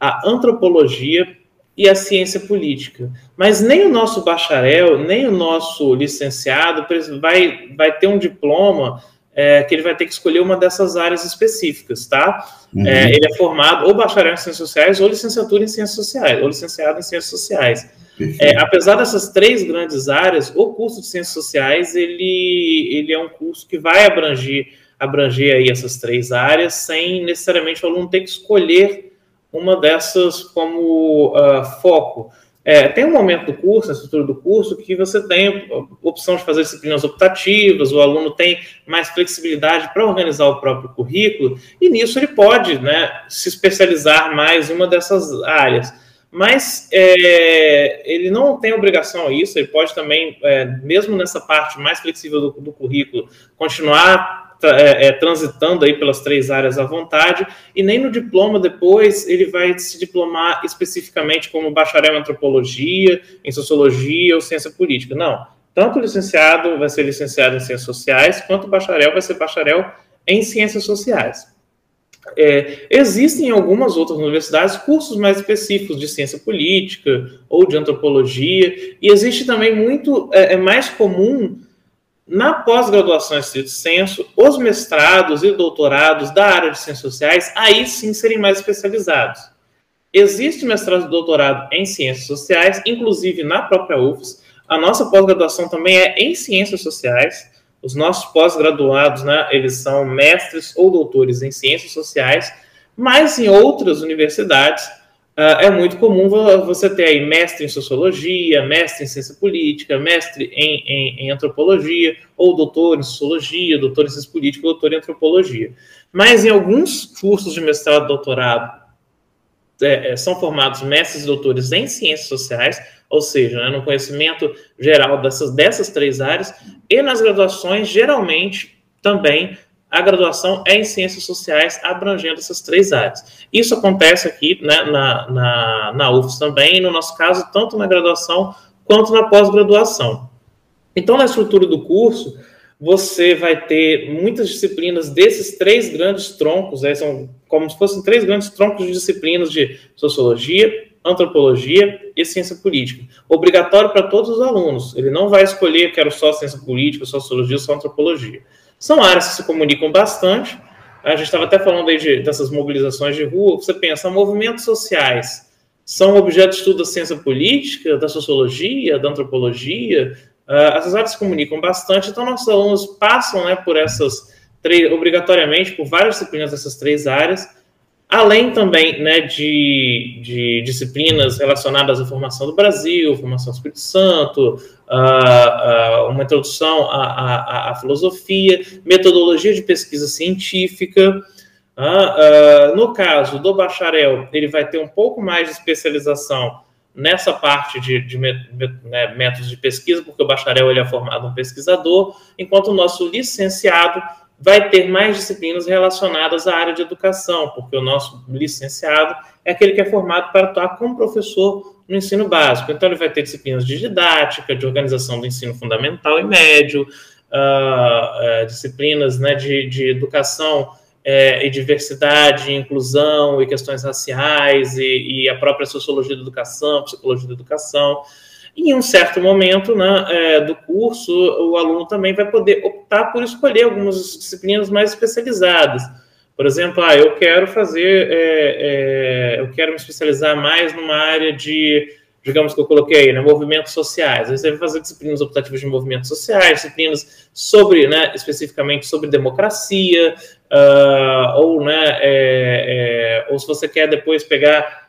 a antropologia e a ciência política. Mas nem o nosso bacharel, nem o nosso licenciado vai, vai ter um diploma é, que ele vai ter que escolher uma dessas áreas específicas, tá? Uhum. É, ele é formado ou bacharel em ciências sociais ou licenciatura em ciências sociais, ou licenciado em ciências sociais. É, apesar dessas três grandes áreas, o curso de ciências sociais ele, ele é um curso que vai abranger, abranger aí essas três áreas sem necessariamente o aluno ter que escolher uma dessas como uh, foco. É, tem um momento do curso, na estrutura do curso, que você tem opção de fazer disciplinas optativas, o aluno tem mais flexibilidade para organizar o próprio currículo, e nisso ele pode né, se especializar mais em uma dessas áreas. Mas é, ele não tem obrigação a isso, ele pode também, é, mesmo nessa parte mais flexível do, do currículo, continuar é, é, transitando aí pelas três áreas à vontade, e nem no diploma depois ele vai se diplomar especificamente como bacharel em antropologia, em sociologia ou ciência política. Não. Tanto o licenciado vai ser licenciado em ciências sociais, quanto o bacharel vai ser bacharel em ciências sociais. É, existem em algumas outras universidades cursos mais específicos de ciência política ou de antropologia, e existe também muito, é, é mais comum na pós-graduação estrito senso, os mestrados e doutorados da área de ciências sociais, aí sim serem mais especializados. Existe mestrado e doutorado em ciências sociais, inclusive na própria UFS. A nossa pós-graduação também é em ciências sociais. Os nossos pós-graduados, né, eles são mestres ou doutores em ciências sociais, mas em outras universidades é muito comum você ter aí mestre em sociologia, mestre em ciência política, mestre em, em, em, antropologia, ou doutor em sociologia, doutor em ciência política, doutor em antropologia. Mas em alguns cursos de mestrado e doutorado é, é, são formados mestres e doutores em ciências sociais, ou seja, né, no conhecimento geral dessas, dessas três áreas, e nas graduações, geralmente, também a graduação é em ciências sociais, abrangendo essas três áreas. Isso acontece aqui né, na, na, na UFS também, no nosso caso, tanto na graduação quanto na pós-graduação. Então, na estrutura do curso, você vai ter muitas disciplinas desses três grandes troncos, né, são como se fossem três grandes troncos de disciplinas de sociologia, antropologia e ciência política. Obrigatório para todos os alunos. Ele não vai escolher, quero só ciência política, sociologia, só antropologia. São áreas que se comunicam bastante. A gente estava até falando aí de, dessas mobilizações de rua. Você pensa, movimentos sociais são objeto de estudo da ciência política, da sociologia, da antropologia. Uh, essas áreas se comunicam bastante, então nossos alunos passam né, por essas três, obrigatoriamente, por várias disciplinas dessas três áreas além também né, de, de, disciplinas relacionadas à formação do Brasil, formação do Espírito Santo, uh, uh, uma introdução à, à, à, filosofia, metodologia de pesquisa científica. Uh, no caso do bacharel, ele vai ter um pouco mais de especialização nessa parte de, de né, métodos de pesquisa, porque o bacharel ele é formado um pesquisador, enquanto o nosso licenciado vai ter mais disciplinas relacionadas à área de educação, porque o nosso licenciado é aquele que é formado para atuar como professor no ensino básico. Então, ele vai ter disciplinas de didática, de organização do ensino fundamental e médio, uh, uh, disciplinas né, de, de educação é, e diversidade, inclusão e questões raciais, e, e a própria sociologia da educação, psicologia da educação. E em um certo momento né, é, do curso, o aluno também vai poder optar por escolher algumas disciplinas mais especializadas. Por exemplo, ah, eu quero fazer, é, é, eu quero me especializar mais numa área de, digamos que eu coloquei aí, né, movimentos sociais. Você vai fazer disciplinas optativas de movimentos sociais, disciplinas sobre, né, especificamente sobre democracia, uh, ou, né, é, é, ou se você quer depois pegar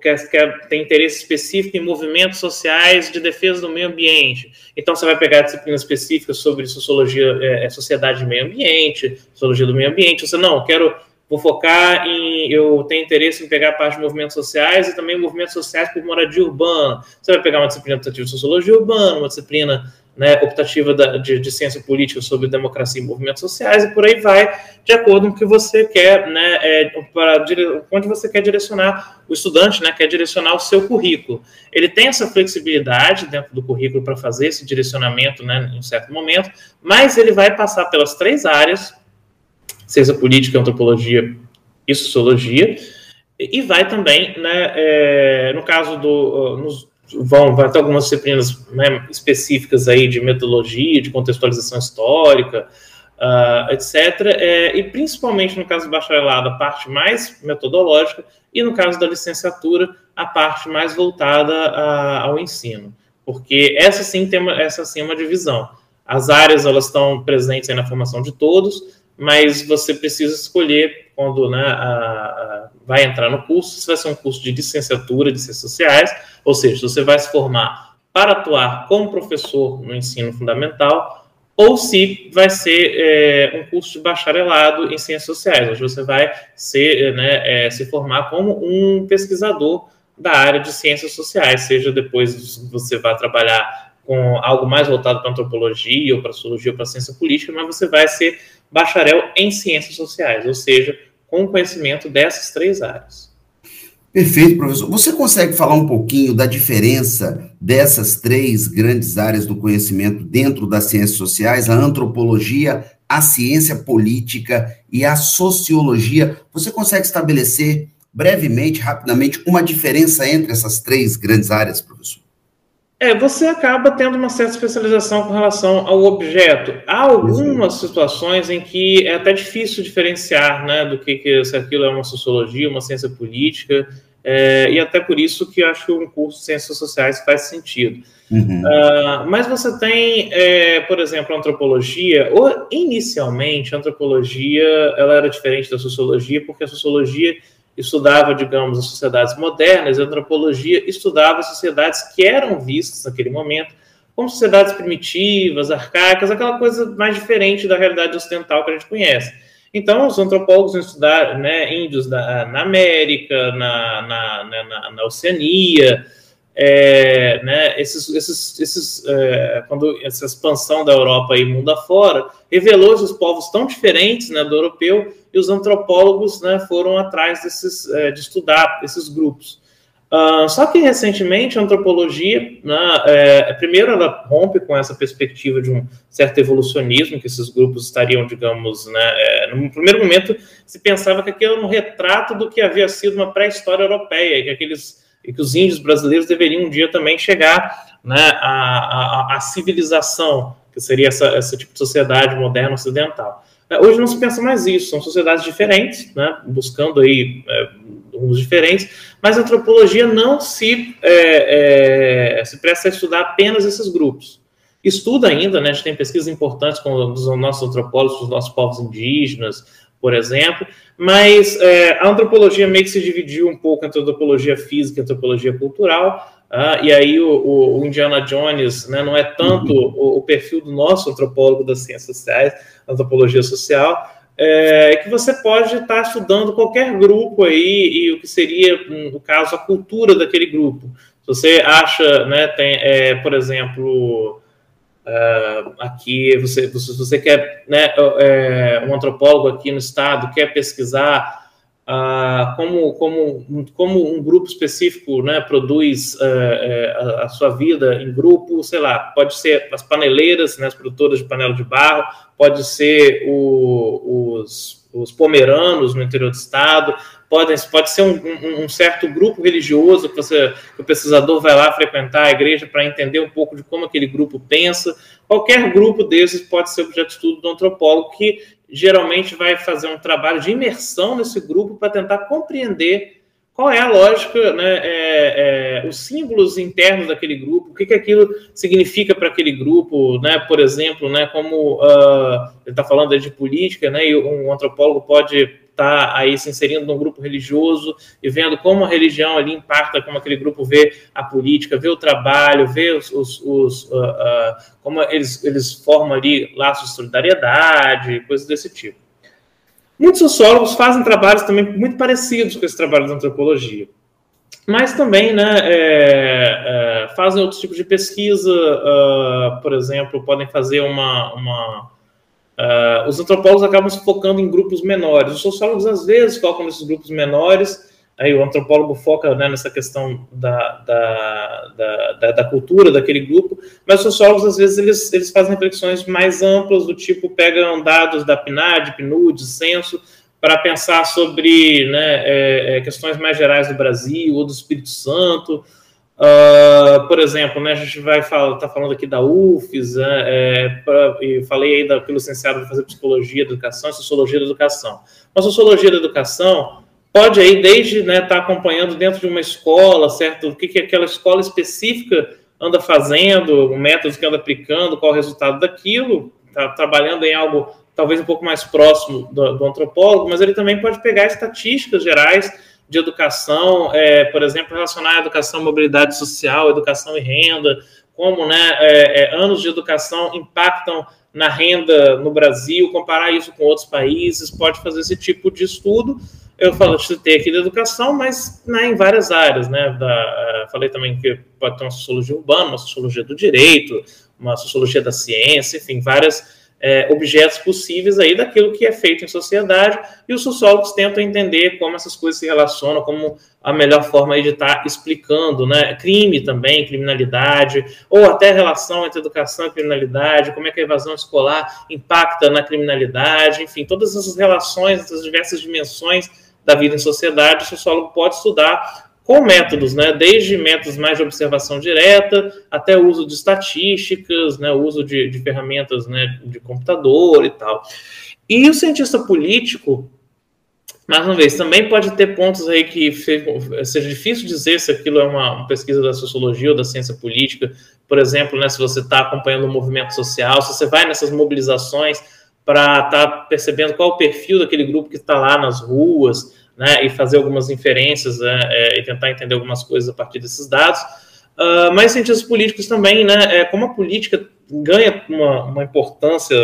quer, tem interesse específico em movimentos sociais de defesa do meio ambiente. Então, você vai pegar disciplinas específicas sobre sociologia, é, é, sociedade de meio ambiente, sociologia do meio ambiente. Você, não, quero, vou focar em, eu tenho interesse em pegar a parte de movimentos sociais e também movimentos sociais por moradia urbana. Você vai pegar uma disciplina de sociologia urbana, uma disciplina né, optativa da, de, de, ciência política sobre democracia e movimentos sociais, e por aí vai, de acordo com o que você quer, né, é, para, onde você quer direcionar o estudante, né, quer direcionar o seu currículo. Ele tem essa flexibilidade dentro do currículo para fazer esse direcionamento né, em um certo momento, mas ele vai passar pelas três áreas, ciência política, antropologia e sociologia, E vai também, né, é, no caso do. Nos, vão, vai ter algumas disciplinas né, específicas aí de metodologia, de contextualização histórica, uh, etc. É, e principalmente no caso do bacharelado, a parte mais metodológica, e no caso da licenciatura, a parte mais voltada a, ao ensino. Porque essa sim, tem uma, essa sim é uma divisão. As áreas elas estão presentes na formação de todos, mas você precisa escolher quando né, a, a, vai entrar no curso, se vai ser um curso de licenciatura de ciências sociais, ou seja, você vai se formar para atuar como professor no ensino fundamental, ou se vai ser é, um curso de bacharelado em ciências sociais, onde você vai ser, né, é, se formar como um pesquisador da área de ciências sociais, seja depois você vai trabalhar com algo mais voltado para antropologia ou para sociologia ou para ciência política, mas você vai ser bacharel em ciências sociais, ou seja, com conhecimento dessas três áreas.
Perfeito, professor. Você consegue falar um pouquinho da diferença dessas três grandes áreas do conhecimento dentro das ciências sociais, a antropologia, a ciência política e a sociologia? Você consegue estabelecer brevemente, rapidamente, uma diferença entre essas três grandes áreas, professor?
É, você acaba tendo uma certa especialização com relação ao objeto. Há algumas situações em que é até difícil diferenciar, né, do que, que se aquilo é uma sociologia, uma ciência política, é, e até por isso que acho que um curso de ciências sociais faz sentido. Uhum. Uh, mas você tem, é, por exemplo, a antropologia, ou inicialmente a antropologia ela era diferente da sociologia, porque a sociologia estudava, digamos, as sociedades modernas, a antropologia estudava sociedades que eram vistas naquele momento como sociedades primitivas, arcaicas, aquela coisa mais diferente da realidade ocidental que a gente conhece. Então, os antropólogos vão estudar né, índios da, na América, na, na, na, na Oceania, é, né, esses, esses, esses, é, quando essa expansão da Europa e mundo afora revelou esses povos tão diferentes né, do europeu e os antropólogos né, foram atrás desses, é, de estudar esses grupos. Uh, só que recentemente a antropologia, né, é, primeiro ela rompe com essa perspectiva de um certo evolucionismo, que esses grupos estariam, digamos, né, é, no primeiro momento se pensava que aquilo era um retrato do que havia sido uma pré-história europeia, que aqueles e que os índios brasileiros deveriam um dia também chegar né, à, à, à civilização, que seria essa, esse tipo de sociedade moderna ocidental. É, hoje não se pensa mais isso, são sociedades diferentes, né, buscando aí é, rumos diferentes, mas a antropologia não se, é, é, se presta a estudar apenas esses grupos. Estuda ainda, né, a gente tem pesquisas importantes com os nossos antropólogos, os nossos povos indígenas, por exemplo, mas é, a antropologia meio que se dividiu um pouco entre antropologia física e antropologia cultural, ah, e aí o, o, o, Indiana Jones né, não é tanto uhum. o, o, perfil do nosso antropólogo das ciências sociais, antropologia social, é, que você pode estar estudando qualquer grupo aí e o que seria, no caso, a cultura daquele grupo. Se você acha, né, tem, é, por exemplo, Uh, aqui, você, você, você quer, né, é, um antropólogo aqui no estado quer pesquisar uh, como, como, como um grupo específico né, produz uh, a, a, sua vida em grupo, sei lá, pode ser as paneleiras, né, as produtoras de panela de barro, pode ser o, os, os pomeranos no interior do estado, pode, pode ser um, um, um, certo grupo religioso que, você, que o pesquisador vai lá frequentar a igreja para entender um pouco de como aquele grupo pensa. Qualquer grupo desses pode ser objeto de estudo do antropólogo, que geralmente vai fazer um trabalho de imersão nesse grupo para tentar compreender qual é a lógica, né, é, é, os símbolos internos daquele grupo, o que, que aquilo significa para aquele grupo, né, por exemplo, né, como uh, ele está falando de política, né, e um antropólogo pode está aí se inserindo num grupo religioso e vendo como a religião ali impacta como aquele grupo vê a política, vê o trabalho, vê os, os, os uh, uh, como eles, eles formam ali laços de solidariedade, coisas desse tipo. Muitos sociólogos fazem trabalhos também muito parecidos com esse trabalho da antropologia, mas também né, é, é, fazem outros tipos de pesquisa, uh, por exemplo, podem fazer uma, uma Uh, os antropólogos acabam se focando em grupos menores. Os sociólogos, às vezes, focam nesses grupos menores. Aí o antropólogo foca né, nessa questão da, da, da, da, cultura daquele grupo, mas os sociólogos, às vezes, eles, eles fazem reflexões mais amplas, do tipo, pegam dados da PNAD, PNUD, censo, para pensar sobre né, é, é, questões mais gerais do Brasil ou do Espírito Santo. Uh, por exemplo, né, a gente vai tá falando aqui da UFES, né, é, pra, falei aí da, que licenciado vai fazer psicologia da educação sociologia da educação. A sociologia da educação pode aí desde estar né, tá acompanhando dentro de uma escola, certo? O que, que aquela escola específica anda fazendo, métodos que anda aplicando, qual o resultado daquilo, está trabalhando em algo talvez um pouco mais próximo do, do, antropólogo, mas ele também pode pegar estatísticas gerais de educação, é, por exemplo, relacionar a educação, mobilidade social, educação e renda, como né, é, é, anos de educação impactam na renda no Brasil, comparar isso com outros países, pode fazer esse tipo de estudo. Eu falo, citei aqui da educação, mas né, em várias áreas, né? Da, uh, falei também que pode ter uma sociologia urbana, uma sociologia do direito, uma sociologia da ciência, enfim, várias é, objetos possíveis aí daquilo que é feito em sociedade, e os sociólogos tentam entender como essas coisas se relacionam, como a melhor forma de estar explicando, né? Crime também, criminalidade, ou até a relação entre educação e criminalidade, como é que a evasão escolar impacta na criminalidade, enfim, todas essas relações, essas diversas dimensões da vida em sociedade, o sociólogo pode estudar com métodos, né, desde métodos mais de observação direta até o uso de estatísticas, né, o uso de, de ferramentas né, de computador e tal. E o cientista político, mais uma vez, também pode ter pontos aí que seja difícil dizer se aquilo é uma, pesquisa da sociologia ou da ciência política. Por exemplo, né, se você está acompanhando o um movimento social, se você vai nessas mobilizações para estar tá percebendo qual o perfil daquele grupo que está lá nas ruas, né, e fazer algumas inferências né, é, e tentar entender algumas coisas a partir desses dados. Uh, mas cientistas políticos também, né, é, como a política ganha uma, uma importância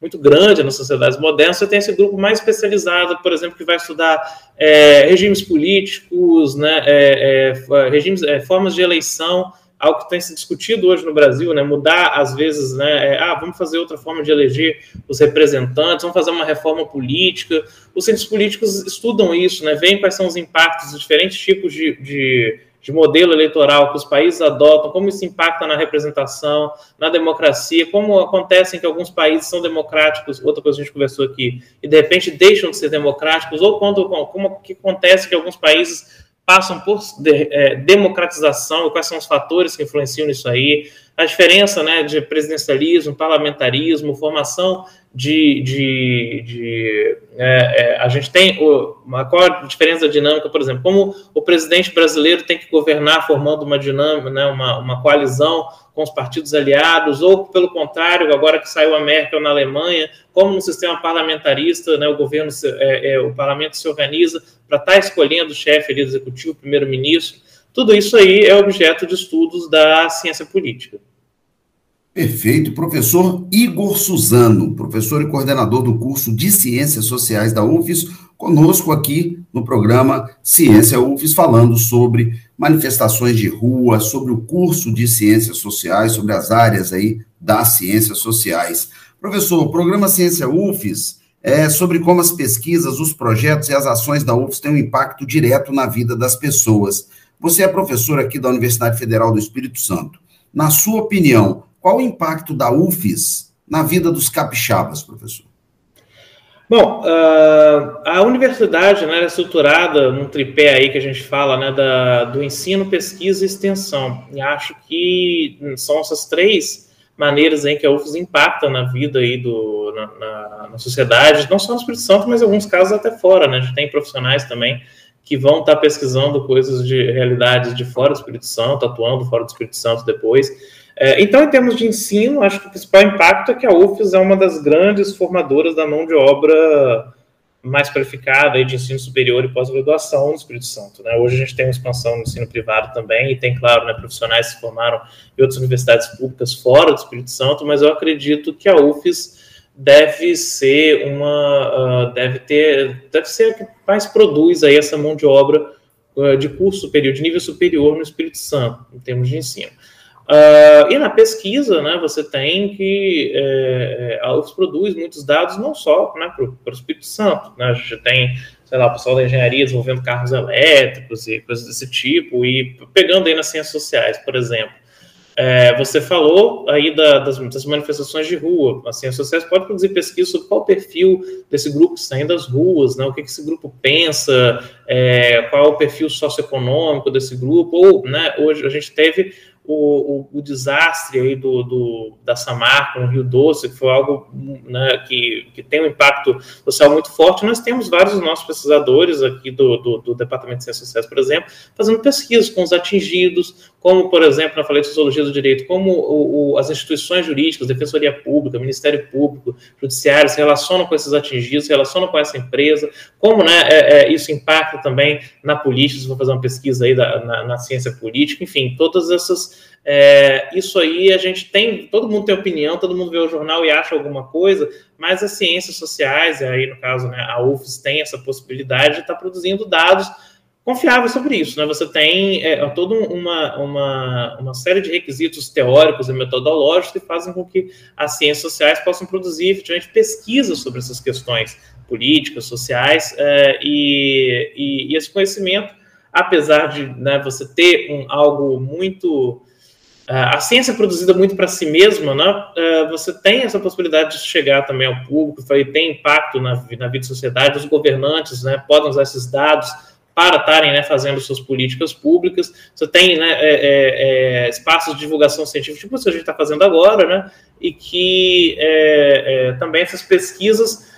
muito grande nas sociedades modernas, você tem esse grupo mais especializado, por exemplo, que vai estudar é, regimes políticos, né, é, é, regimes, é, formas de eleição, algo que tem se discutido hoje no Brasil, né? Mudar, às vezes, né? É, ah, vamos fazer outra forma de eleger os representantes, vamos fazer uma reforma política. Os centros políticos estudam isso, né? Veem quais são os impactos dos diferentes tipos de, de, de modelo eleitoral que os países adotam, como isso impacta na representação, na democracia, como acontece que alguns países são democráticos, outra coisa que a gente conversou aqui, e de repente deixam de ser democráticos, ou quando, como que acontece que alguns países passam por é, democratização quais são os fatores que influenciam nisso aí, a diferença né, de presidencialismo, parlamentarismo, formação de. de, de é, é, a gente tem. O, qual a diferença dinâmica, por exemplo, como o presidente brasileiro tem que governar formando uma dinâmica, né, uma, uma coalizão com os partidos aliados, ou pelo contrário, agora que saiu a Merkel na Alemanha, como no sistema parlamentarista, né, o governo, é, é, o parlamento se organiza para estar tá escolhendo o chefe ali, do executivo, primeiro-ministro. Tudo isso aí é objeto de estudos da ciência política.
Perfeito. Professor Igor Suzano, professor e coordenador do curso de Ciências Sociais da UFES, conosco aqui no programa Ciência UFES, falando sobre manifestações de rua, sobre o curso de Ciências Sociais, sobre as áreas aí das ciências sociais. Professor, o programa Ciência UFES é sobre como as pesquisas, os projetos e as ações da UFES têm um impacto direto na vida das pessoas. Você é professor aqui da Universidade Federal do Espírito Santo. Na sua opinião, qual o impacto da UFES na vida dos capixabas, professor?
Bom, uh, a universidade né, é estruturada num tripé aí que a gente fala, né, da, do ensino, pesquisa e extensão. E acho que são essas três maneiras em que a UFES impacta na vida aí do, na, na, na, sociedade, não só no Espírito Santo, mas em alguns casos até fora, né? A gente tem profissionais também que vão estar pesquisando coisas de realidades de fora do Espírito Santo, atuando fora do Espírito Santo depois. É, então, em termos de ensino, acho que o principal impacto é que a UFES é uma das grandes formadoras da mão de obra mais qualificada de ensino superior e pós-graduação no Espírito Santo. Né? Hoje a gente tem uma expansão no ensino privado também, e tem, claro, né, profissionais que se formaram em outras universidades públicas fora do Espírito Santo, mas eu acredito que a UFES deve ser uma, uh, deve ter, deve ser a que mais produz aí essa mão de obra uh, de curso superior, de nível superior no Espírito Santo, em termos de ensino. Uh, e na pesquisa, né, você tem que é, é, a UFS produz muitos dados não só né, para o Espírito Santo, né, a gente tem, sei lá, o pessoal da engenharia desenvolvendo carros elétricos e coisas desse tipo, e pegando aí nas ciências sociais, por exemplo. É, você falou aí da, das, das, manifestações de rua. As sociedades podem produzir pesquisa sobre qual o perfil desse grupo que está às ruas, né, o que, que esse grupo pensa, é, qual o perfil socioeconômico desse grupo. Ou, né, hoje a gente teve o, o, o, desastre aí do, do, da Samarco no Rio Doce, que foi algo né, que, que tem um impacto social muito forte. Nós temos vários dos nossos pesquisadores aqui do, do, do Departamento de Ciências Sociais, por exemplo, fazendo pesquisas com os atingidos, como, por exemplo, na falei de Sociologia do Direito, como o, o, as instituições jurídicas, Defensoria Pública, Ministério Público, Judiciário, se relacionam com esses atingidos, se relacionam com essa empresa, como né, é, é, isso impacta também na política, se for fazer uma pesquisa aí da, na, na ciência política, enfim, todas essas é, isso aí a gente tem, todo mundo tem opinião, todo mundo vê o jornal e acha alguma coisa, mas as ciências sociais, aí no caso né, a UFES tem essa possibilidade de estar tá produzindo dados confiáveis sobre isso. Né? Você tem é, toda uma, uma, uma série de requisitos teóricos e metodológicos que fazem com que as ciências sociais possam produzir efetivamente pesquisas sobre essas questões políticas, sociais, é, e, e, e esse conhecimento apesar de né, você ter um, algo muito. Uh, a ciência é produzida muito para si mesma, né, uh, você tem essa possibilidade de chegar também ao público, tem impacto na, na vida da sociedade, os governantes né, podem usar esses dados para estarem né, fazendo suas políticas públicas. Você tem né, é, é, é espaços de divulgação científica, tipo o que a gente está fazendo agora, né, e que é, é, também essas pesquisas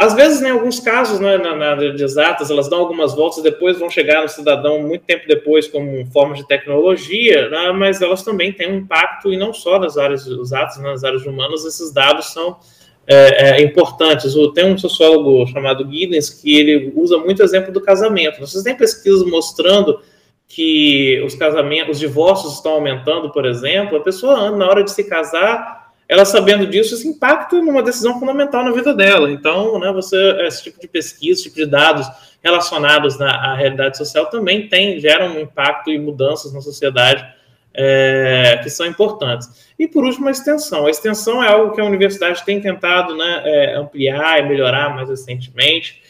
às vezes, né, em alguns casos, né, na, na, de exatas, elas dão algumas voltas, depois vão chegar no cidadão muito tempo depois como forma de tecnologia, né, mas elas também têm um impacto, e não só nas áreas exatas, né, nas áreas humanas, esses dados são é, é, importantes. Tem um sociólogo chamado Guinness que ele usa muito exemplo do casamento. Vocês têm pesquisas mostrando que os casamentos, os divórcios estão aumentando, por exemplo, a pessoa, na hora de se casar, ela sabendo disso, isso impacta numa decisão fundamental na vida dela. Então, né, você, esse tipo de pesquisa, esse tipo de dados relacionados na, à realidade social também tem, geram um impacto e mudanças na sociedade é, que são importantes. E, por último, a extensão. A extensão é algo que a universidade tem tentado né, é, ampliar e melhorar mais recentemente.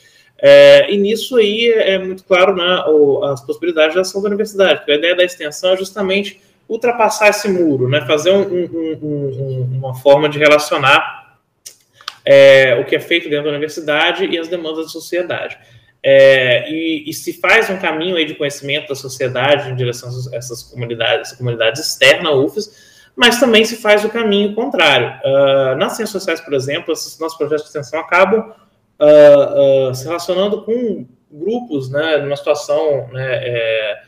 É, e nisso aí é, muito claro né, as possibilidades de ação da universidade, porque a ideia da extensão é justamente ultrapassar esse muro, né? fazer um, um, um, uma forma de relacionar é, o que é feito dentro da universidade e as demandas da sociedade. É, e, e, se faz um caminho aí de conhecimento da sociedade em direção a essas comunidades, essas comunidades externas à UFES, mas também se faz o caminho contrário. Uh, nas ciências sociais, por exemplo, esses nossos projetos de extensão acabam uh, uh, se relacionando com grupos, né, numa situação né, é,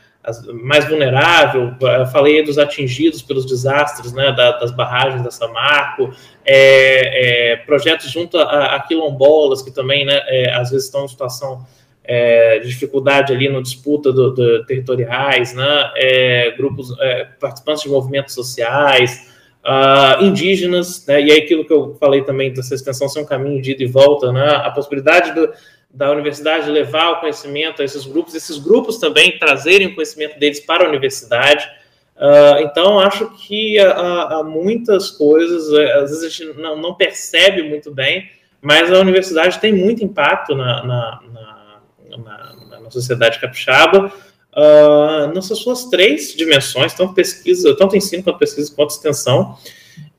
mais vulnerável, eu falei dos atingidos pelos desastres né, da, das barragens da Samarco, é, é, projetos junto a, a, quilombolas, que também né, é, às vezes estão em situação é, de dificuldade ali no disputa do, do territoriais, né, é, grupos é, participantes de movimentos sociais, uh, indígenas, né, e aí aquilo que eu falei também dessa extensão ser um caminho de ida e volta, né, a possibilidade do, da universidade levar o conhecimento a esses grupos, esses grupos também trazerem o conhecimento deles para a universidade. Uh, então, acho que há, há, muitas coisas, é, às vezes a gente não, não, percebe muito bem, mas a universidade tem muito impacto na, na, na, na sociedade capixaba, uh, nessas suas três dimensões, tanto pesquisa, tanto ensino quanto pesquisa quanto extensão.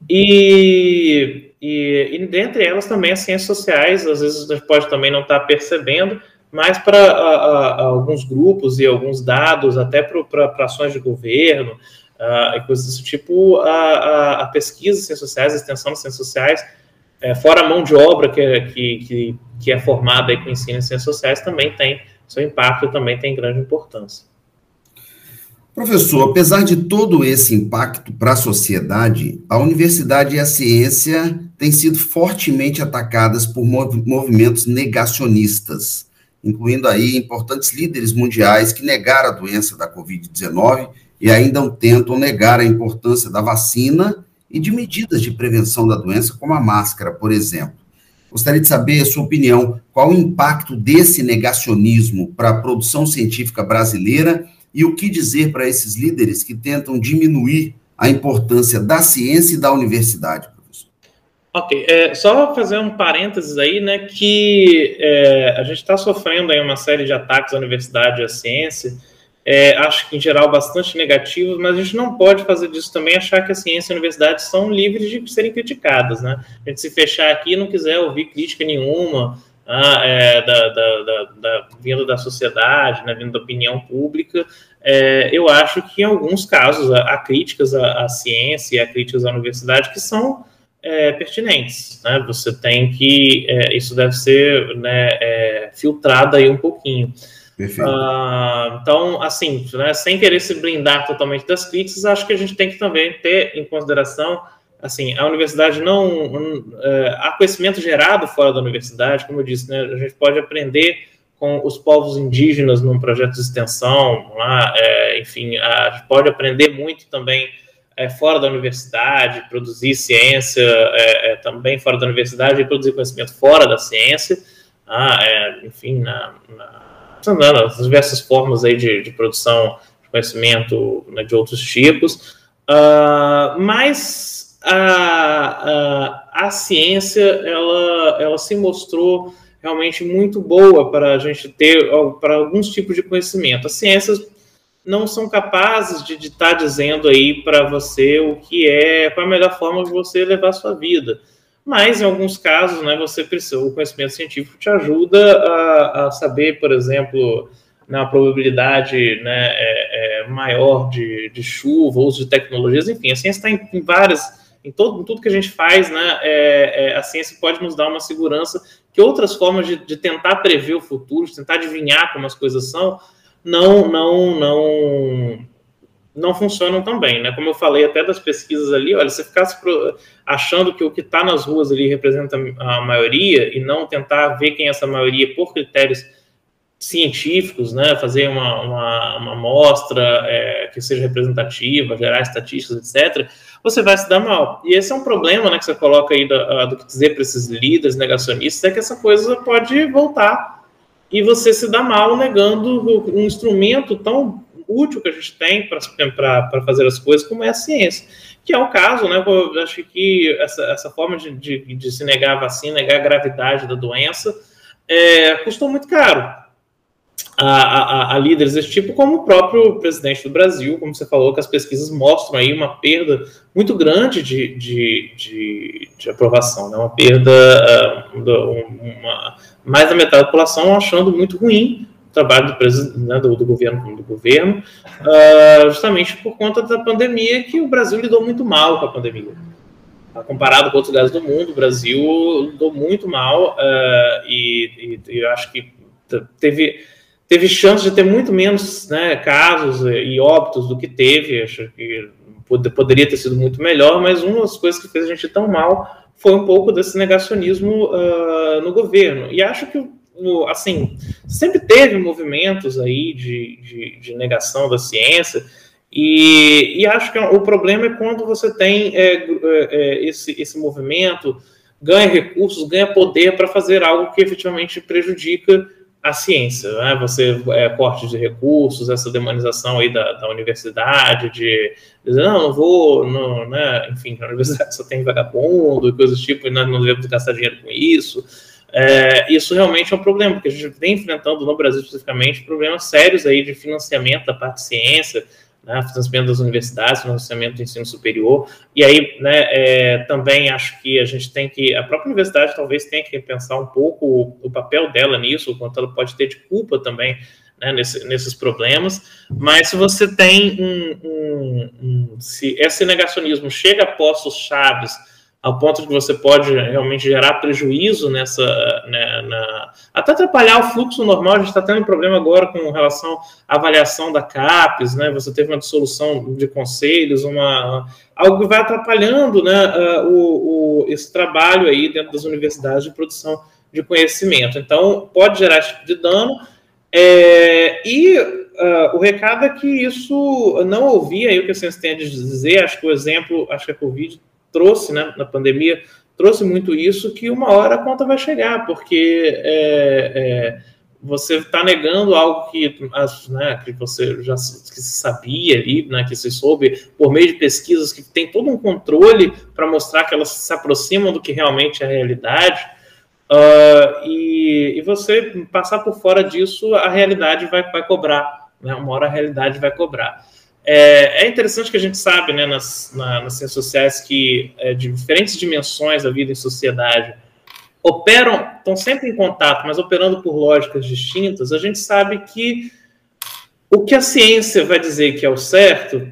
E, e, e dentre elas também as ciências sociais, às vezes a gente pode também não estar percebendo, mas para alguns grupos e alguns dados, até para ações de governo, uh, e coisas desse tipo, a, a, a, pesquisa em ciências sociais, a extensão das ciências sociais, é, fora a mão de obra que, é, que, que, que é formada aí com ensino em ciências sociais, também tem seu impacto, também tem grande importância.
Professor, apesar de todo esse impacto para a sociedade, a universidade e a ciência têm sido fortemente atacadas por movimentos negacionistas, incluindo aí importantes líderes mundiais que negaram a doença da Covid-19 e ainda tentam negar a importância da vacina e de medidas de prevenção da doença, como a máscara, por exemplo. Gostaria de saber a sua opinião, qual o impacto desse negacionismo para a produção científica brasileira e o que dizer para esses líderes que tentam diminuir a importância da ciência e da universidade, professor?
Ok, é, só fazer um parênteses aí, né, que é, a gente está sofrendo aí uma série de ataques à universidade e à ciência, é, acho que em geral bastante negativos, mas a gente não pode fazer disso também achar que a ciência e a universidade são livres de serem criticadas, né? A gente se fechar aqui e não quiser ouvir crítica nenhuma, ah, é, da, da, da, da, vindo da sociedade, né, vindo da opinião pública, é, eu acho que em alguns casos há, críticas à, à, ciência e há críticas à universidade que são é, pertinentes. Né? Você tem que. É, isso deve ser né, é, filtrado aí um pouquinho. Uh, então, assim, né, sem querer se blindar totalmente das críticas, acho que a gente tem que também ter em consideração, assim, a universidade não, um, é, há conhecimento gerado fora da universidade, como eu disse, né, a gente pode aprender com os povos indígenas num projeto de extensão, lá, é, enfim, a gente pode aprender muito também é, fora da universidade, produzir ciência é, é, também fora da universidade e produzir conhecimento fora da ciência, ah, é, enfim, na, na as diversas formas aí de, de produção de conhecimento né, de outros tipos, uh, mas a, a, a, ciência ela, ela se mostrou realmente muito boa para a gente ter para alguns tipos de conhecimento. As ciências não são capazes de estar tá dizendo aí para você o que é, qual é a melhor forma de você levar a sua vida mas em alguns casos, né, você precisa, o conhecimento científico te ajuda a, a saber, por exemplo, na probabilidade né, é, é maior de, de, chuva, uso de tecnologias, enfim, a ciência está em, em, várias, em, todo, em tudo que a gente faz, né, é, é, a ciência pode nos dar uma segurança que outras formas de, de tentar prever o futuro, de tentar adivinhar como as coisas são, não, não, não não funcionam tão bem, né? Como eu falei até das pesquisas ali, olha, você ficasse achando que o que está nas ruas ali representa a maioria e não tentar ver quem é essa maioria por critérios científicos, né? Fazer uma, uma, uma amostra é, que seja representativa, gerar estatísticas, etc., você vai se dar mal. E esse é um problema, né? Que você coloca aí do, do que dizer para esses líderes negacionistas, é que essa coisa pode voltar e você se dá mal negando um instrumento tão útil que a gente tem para fazer as coisas, como é a ciência. Que é o caso, né? Eu acho que essa, essa forma de, de, de se negar a vacina, negar a gravidade da doença, é, custou muito caro. A, a, a, líderes desse tipo, como o próprio presidente do Brasil, como você falou, que as pesquisas mostram aí uma perda muito grande de, de, de, de aprovação, né? uma perda, uh, uma, mais da metade da população achando muito ruim trabalho do, né, do, do, governo, do governo uh, justamente por conta da pandemia, que o Brasil lidou muito mal com a pandemia. Uh, comparado com outros lugares do mundo, o Brasil lidou muito mal uh, e, e, eu acho que teve, teve chance de ter muito menos né, casos e óbitos do que teve. Acho que poderia ter sido muito melhor, mas uma das coisas que fez a gente tão mal foi um pouco desse negacionismo no governo. E acho que assim, sempre teve movimentos aí de, de, de negação da ciência, e, e, acho que o problema é quando você tem é, é, é, esse, esse movimento, ganha recursos, ganha poder para fazer algo que efetivamente prejudica a ciência, né? Você é, corte de recursos, essa demonização aí da, da universidade, de dizer, não, não vou, não, né? enfim, a universidade [LAUGHS] só tem vagabundo e coisas do tipo, e nós não devemos gastar dinheiro com isso. É, isso realmente é um problema, porque a gente vem enfrentando no Brasil especificamente problemas sérios aí de financiamento da parte de ciência, né, financiamento das universidades, financiamento do ensino superior, e aí né, é, também acho que a gente tem que, a própria universidade talvez tenha que pensar um pouco o, o papel dela nisso, o quanto ela pode ter de culpa também né, nesse, nesses problemas, mas se você tem um, um, um se esse negacionismo chega a postos chaves ao ponto de que você pode realmente gerar prejuízo nessa, né, na, até atrapalhar o fluxo normal. A gente está tendo um problema agora com relação à avaliação da CAPES, né? Você teve uma dissolução de conselhos, uma algo que vai atrapalhando, né, o, o, esse trabalho aí dentro das universidades de produção de conhecimento. Então, pode gerar esse tipo de dano. É, e uh, o recado é que isso não ouvia aí o que a ciência tem a dizer. Acho que o exemplo, acho que a Covid trouxe, né, na pandemia, trouxe muito isso, que uma hora a conta vai chegar, porque é, é, você está negando algo que, né, que você já que se sabia ali, né, que se soube por meio de pesquisas que tem todo um controle para mostrar que elas se aproximam do que realmente é a realidade. Uh, e, e, você passar por fora disso, a realidade vai, vai cobrar né, uma hora a realidade vai cobrar. É, é interessante que a gente sabe, né, nas, na, nas ciências sociais, que é, de diferentes dimensões da vida em sociedade operam, estão sempre em contato, mas operando por lógicas distintas. A gente sabe que o que a ciência vai dizer que é o certo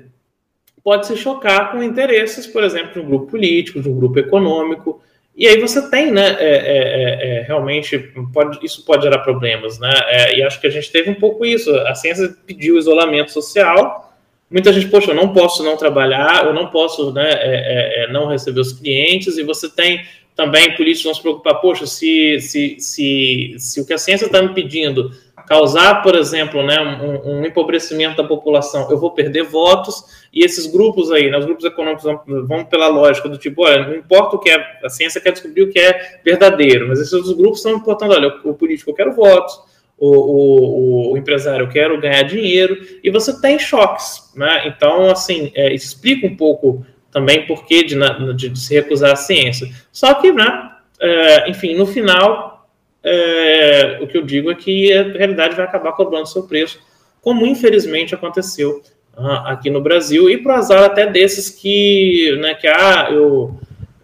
pode se chocar com interesses, por exemplo, de um grupo político, de um grupo econômico. E aí você tem, né, é, é, é, é realmente, pode, isso pode gerar problemas, né, é, e acho que a gente teve um pouco isso, a ciência pediu isolamento social, muita gente, poxa, eu não posso não trabalhar, eu não posso, né, é, não receber os clientes, e você tem também políticos vão se preocupar, poxa, se, se, se, se o que a ciência está me pedindo causar, por exemplo, né, um, um, empobrecimento da população, eu vou perder votos, e esses grupos aí, né, os grupos econômicos vão, vão pela lógica do tipo, olha, não importa o que é, a ciência quer descobrir o que é verdadeiro, mas esses grupos estão importando, olha, o, o político eu quero votos, o, o, o, empresário eu quero ganhar dinheiro, e você tem choques, né, então, assim, é, explica um pouco também por que de, de, de, se recusar à ciência. Só que, né, é, enfim, no final, é, o que eu digo é que a realidade vai acabar cobrando seu preço, como infelizmente aconteceu uh, aqui no Brasil, e para azar até desses que, né, que ah, eu,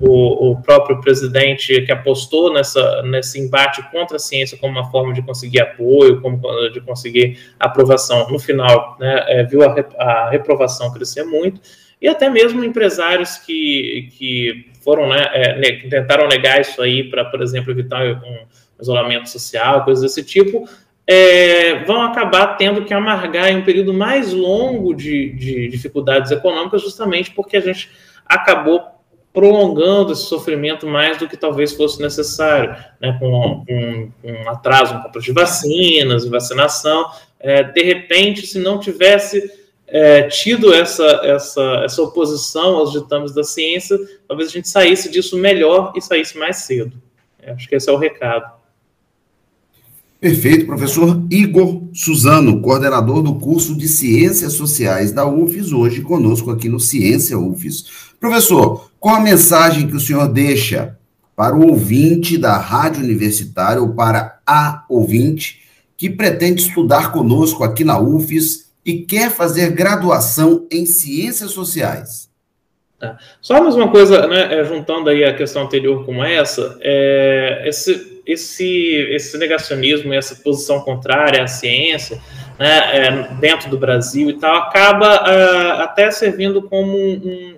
o, o, próprio presidente que apostou nessa, nesse embate contra a ciência como uma forma de conseguir apoio, como de conseguir aprovação, no final, né, é, viu a, a reprovação crescer muito, e até mesmo empresários que, que foram, né, é, tentaram negar isso aí para, por exemplo, evitar um isolamento social, coisas desse tipo, é, vão acabar tendo que amargar em um período mais longo de, de dificuldades econômicas, justamente porque a gente acabou prolongando esse sofrimento mais do que talvez fosse necessário, né, com, com um atraso no compra de vacinas, vacinação. É, de repente, se não tivesse é, tido essa, essa, essa oposição aos ditames da ciência, talvez a gente saísse disso melhor e saísse mais cedo. É, acho que esse é o recado.
Perfeito, professor Igor Suzano, coordenador do curso de Ciências Sociais da UFES, hoje conosco aqui no Ciência UFES. Professor, qual a mensagem que o senhor deixa para o ouvinte da Rádio Universitária ou para a ouvinte que pretende estudar conosco aqui na UFES e quer fazer graduação em ciências sociais.
Tá. Só mais uma coisa, né, é, juntando aí a questão anterior com essa, é, esse, esse, esse negacionismo, essa posição contrária à ciência, né, é, dentro do Brasil e tal, acaba uh, até servindo como um, um, um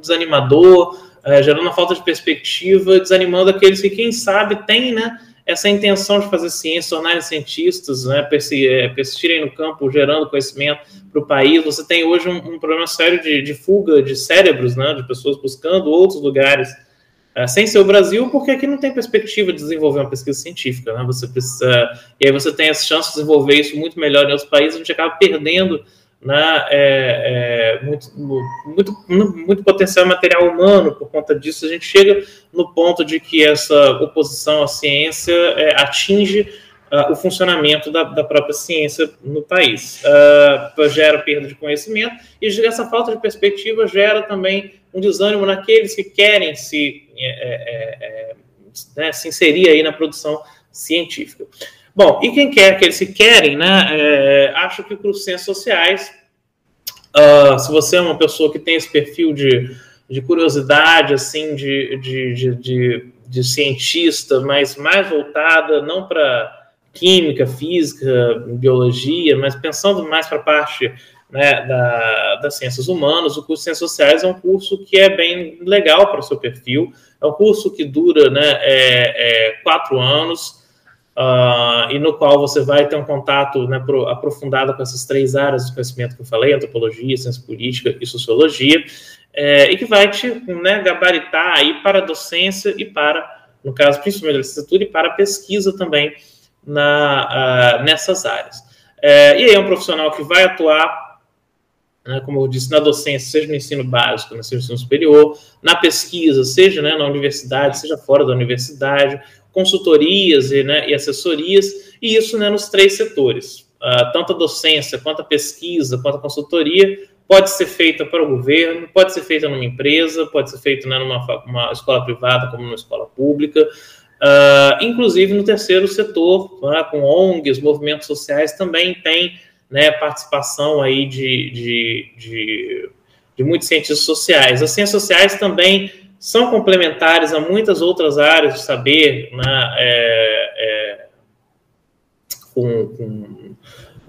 desanimador, uh, gerando uma falta de perspectiva, desanimando aqueles que, quem sabe, têm, né, essa intenção de fazer ciência, tornarem cientistas, né, é, persistirem no campo, gerando conhecimento para o país. Você tem hoje um, um problema sério de, de, fuga de cérebros, né, de pessoas buscando outros lugares, uh, sem ser o Brasil, porque aqui não tem perspectiva de desenvolver uma pesquisa científica. Né, você precisa, e aí você tem as chances de desenvolver isso muito melhor em outros países, a gente acaba perdendo né, é, é, muito, muito, muito potencial material humano, por conta disso, a gente chega no ponto de que essa oposição à ciência é, atinge uh, o funcionamento da, da, própria ciência no país. Uh, gera perda de conhecimento e essa falta de perspectiva gera também um desânimo naqueles que querem se, é, é, é, né, se inserir aí na produção científica. Bom, e quem quer que eles se querem, né? É, acho que para os ciências sociais, uh, se você é uma pessoa que tem esse perfil de, de curiosidade, assim, de, de, de, de, de cientista, mas mais voltada não para química, física, biologia, mas pensando mais para a parte né, da, das ciências humanas, o curso de ciências sociais é um curso que é bem legal para o seu perfil. É um curso que dura né, é, é quatro anos uh, e no qual você vai ter um contato né, pro, aprofundado com essas três áreas de conhecimento que eu falei, antropologia, ciência política e sociologia, é, e que vai te né, gabaritar aí para a docência e para, no caso, principalmente da licenciatura, e para a pesquisa também na, uh, nessas áreas. É, e aí é um profissional que vai atuar né, como eu disse, na docência, seja no ensino básico, no ensino superior, na pesquisa, seja né, na universidade, seja fora da universidade, consultorias e, né, e assessorias, e isso né, nos três setores. Uh, tanto a docência, quanto a pesquisa, quanto a consultoria, pode ser feita para o governo, pode ser feita numa empresa, pode ser feita né, numa escola privada como numa escola pública, uh, inclusive no terceiro setor, né, com ONGs, movimentos sociais, também tem né, participação aí de, de, de, de muitos cientistas sociais. As ciências sociais também são complementares a muitas outras áreas de saber, né, é, é, com, com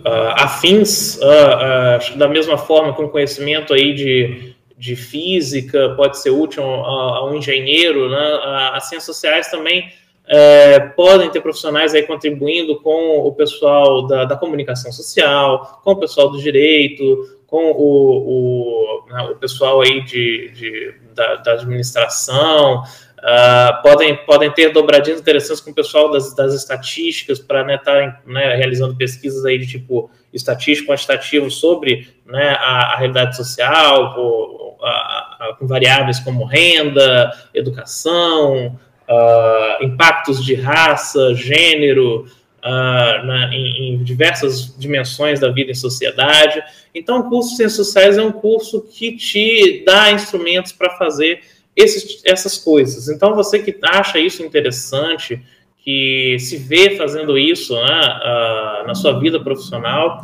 uh, afins, uh, uh, da mesma forma que um conhecimento aí de, de física pode ser útil a, a um engenheiro, né, as ciências sociais também é, podem ter profissionais aí contribuindo com o pessoal da, da comunicação social, com o pessoal do direito, com o, o, né, o pessoal aí de, de da, da, administração, uh, podem, podem ter dobradinhas interessantes com o pessoal das, das estatísticas para estar né, tá, né, realizando pesquisas aí de tipo estatístico quantitativo sobre né, a, a, realidade social, com, a, a, com variáveis como renda, educação, uh, impactos de raça, gênero, uh, na, em, em, diversas dimensões da vida em sociedade. Então, o curso de Ciências Sociais é um curso que te dá instrumentos para fazer esses, essas coisas. Então, você que acha isso interessante, que se vê fazendo isso né, uh, na sua vida profissional,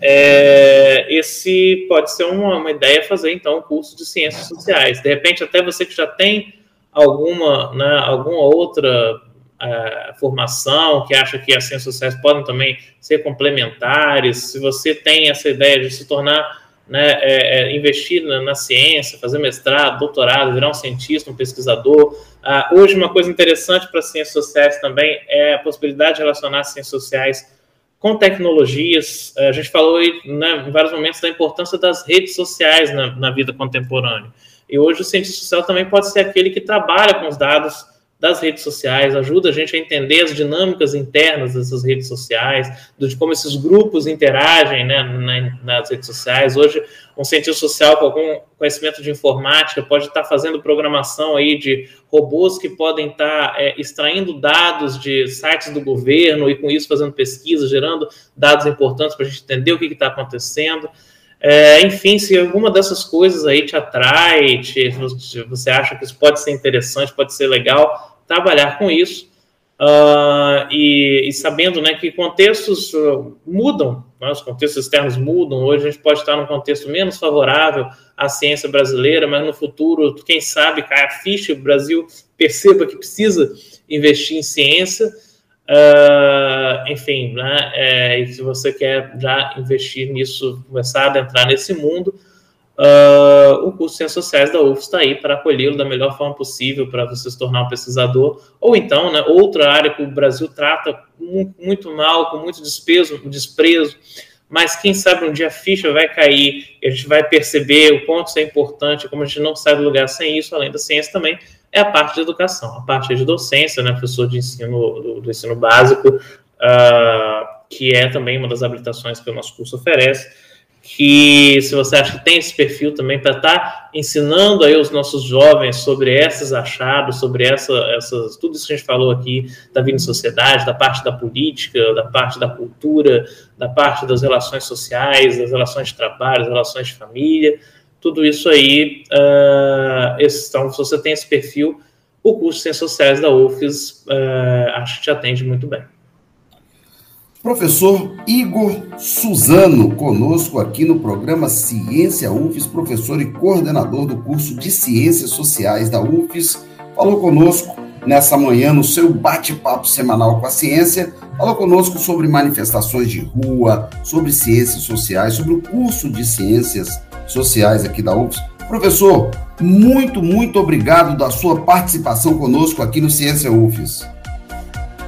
é, esse pode ser uma, uma ideia fazer então um curso de ciências sociais. De repente, até você que já tem alguma, né, alguma outra é, formação que acha que as ciências sociais podem também ser complementares, se você tem essa ideia de se tornar, né, é, é, investir na, na, ciência, fazer mestrado, doutorado, virar um cientista, um pesquisador. Ah, hoje, uma coisa interessante para as ciências sociais também é a possibilidade de relacionar as ciências sociais com tecnologias. A gente falou aí, né, em vários momentos da importância das redes sociais na, na vida contemporânea. E hoje o cientista social também pode ser aquele que trabalha com os dados das redes sociais, ajuda a gente a entender as dinâmicas internas dessas redes sociais, de como esses grupos interagem né, nas redes sociais. Hoje, um cientista social com algum conhecimento de informática pode estar fazendo programação aí de robôs que podem estar é, extraindo dados de sites do governo e com isso fazendo pesquisa, gerando dados importantes para a gente entender o que está acontecendo. É, enfim, se alguma dessas coisas aí te atrai, te, você acha que isso pode ser interessante, pode ser legal, trabalhar com isso. Uh, e, e, sabendo né, que contextos uh, mudam, né, os contextos externos mudam. Hoje a gente pode estar num contexto menos favorável à ciência brasileira, mas no futuro, quem sabe, cai a ficha, o Brasil perceba que precisa investir em ciência. Uh, enfim, né, é, e se você quer já investir nisso, começar a entrar nesse mundo, uh, o curso de Ciências Sociais da UF está aí para acolhê-lo da melhor forma possível para você se tornar um pesquisador, ou então, né, outra área que o Brasil trata muito mal, com muito desprezo, desprezo mas quem sabe um dia a ficha vai cair, a gente vai perceber o quanto isso é importante, como a gente não sai do lugar sem isso, além da ciência também, é a parte de educação, a parte de docência, né, professor de ensino, do, do ensino básico, uh, que é também uma das habilitações que o nosso curso oferece, que se você acha que tem esse perfil também para estar tá ensinando aí os nossos jovens sobre esses achados, sobre essa, essas, tudo isso que a gente falou aqui da vida em sociedade, da parte da política, da parte da cultura, da parte das relações sociais, das relações de trabalho, das relações de família, tudo isso aí, uh, então, se você tem esse perfil, o curso de Ciências Sociais da UFES uh, acho que te atende muito bem.
Professor Igor Suzano, conosco aqui no programa Ciência UFES, professor e coordenador do curso de Ciências Sociais da UFES, falou conosco nessa manhã no seu bate-papo semanal com a ciência, falou conosco sobre manifestações de rua, sobre ciências sociais, sobre o curso de ciências sociais aqui da UFS. Professor, muito, muito obrigado da sua participação conosco aqui no Ciência UFES.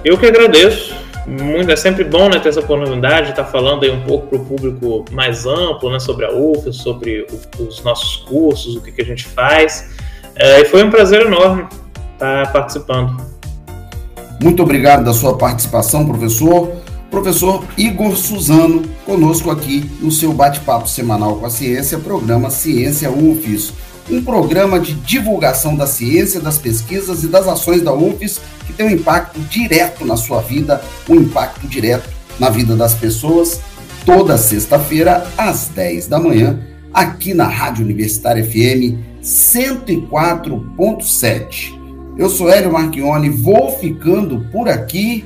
Eu que agradeço. Muito, é sempre bom né, ter essa oportunidade de estar falando aí um pouco para o público mais amplo né, sobre a UFES, sobre o, os nossos cursos, o que, que a gente faz. É, e foi um prazer enorme estar participando.
Muito obrigado da sua participação, professor professor Igor Suzano, conosco aqui no seu bate-papo semanal com a ciência, programa Ciência UFES, um programa de divulgação da ciência, das pesquisas e das ações da UFES que tem um impacto direto na sua vida, um impacto direto na vida das pessoas, toda sexta-feira às 10 da manhã, aqui na Rádio Universitária FM 104.7. Eu sou Hélio Marchione, vou ficando por aqui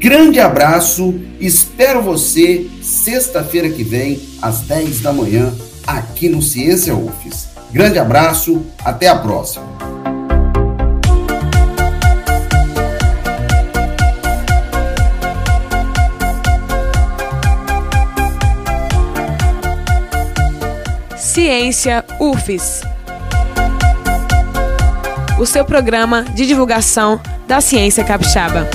Grande abraço, espero você sexta-feira que vem, às 10 da manhã, aqui no Ciência UFES. Grande abraço, até a próxima.
Ciência UFES. O seu programa de divulgação da ciência capixaba.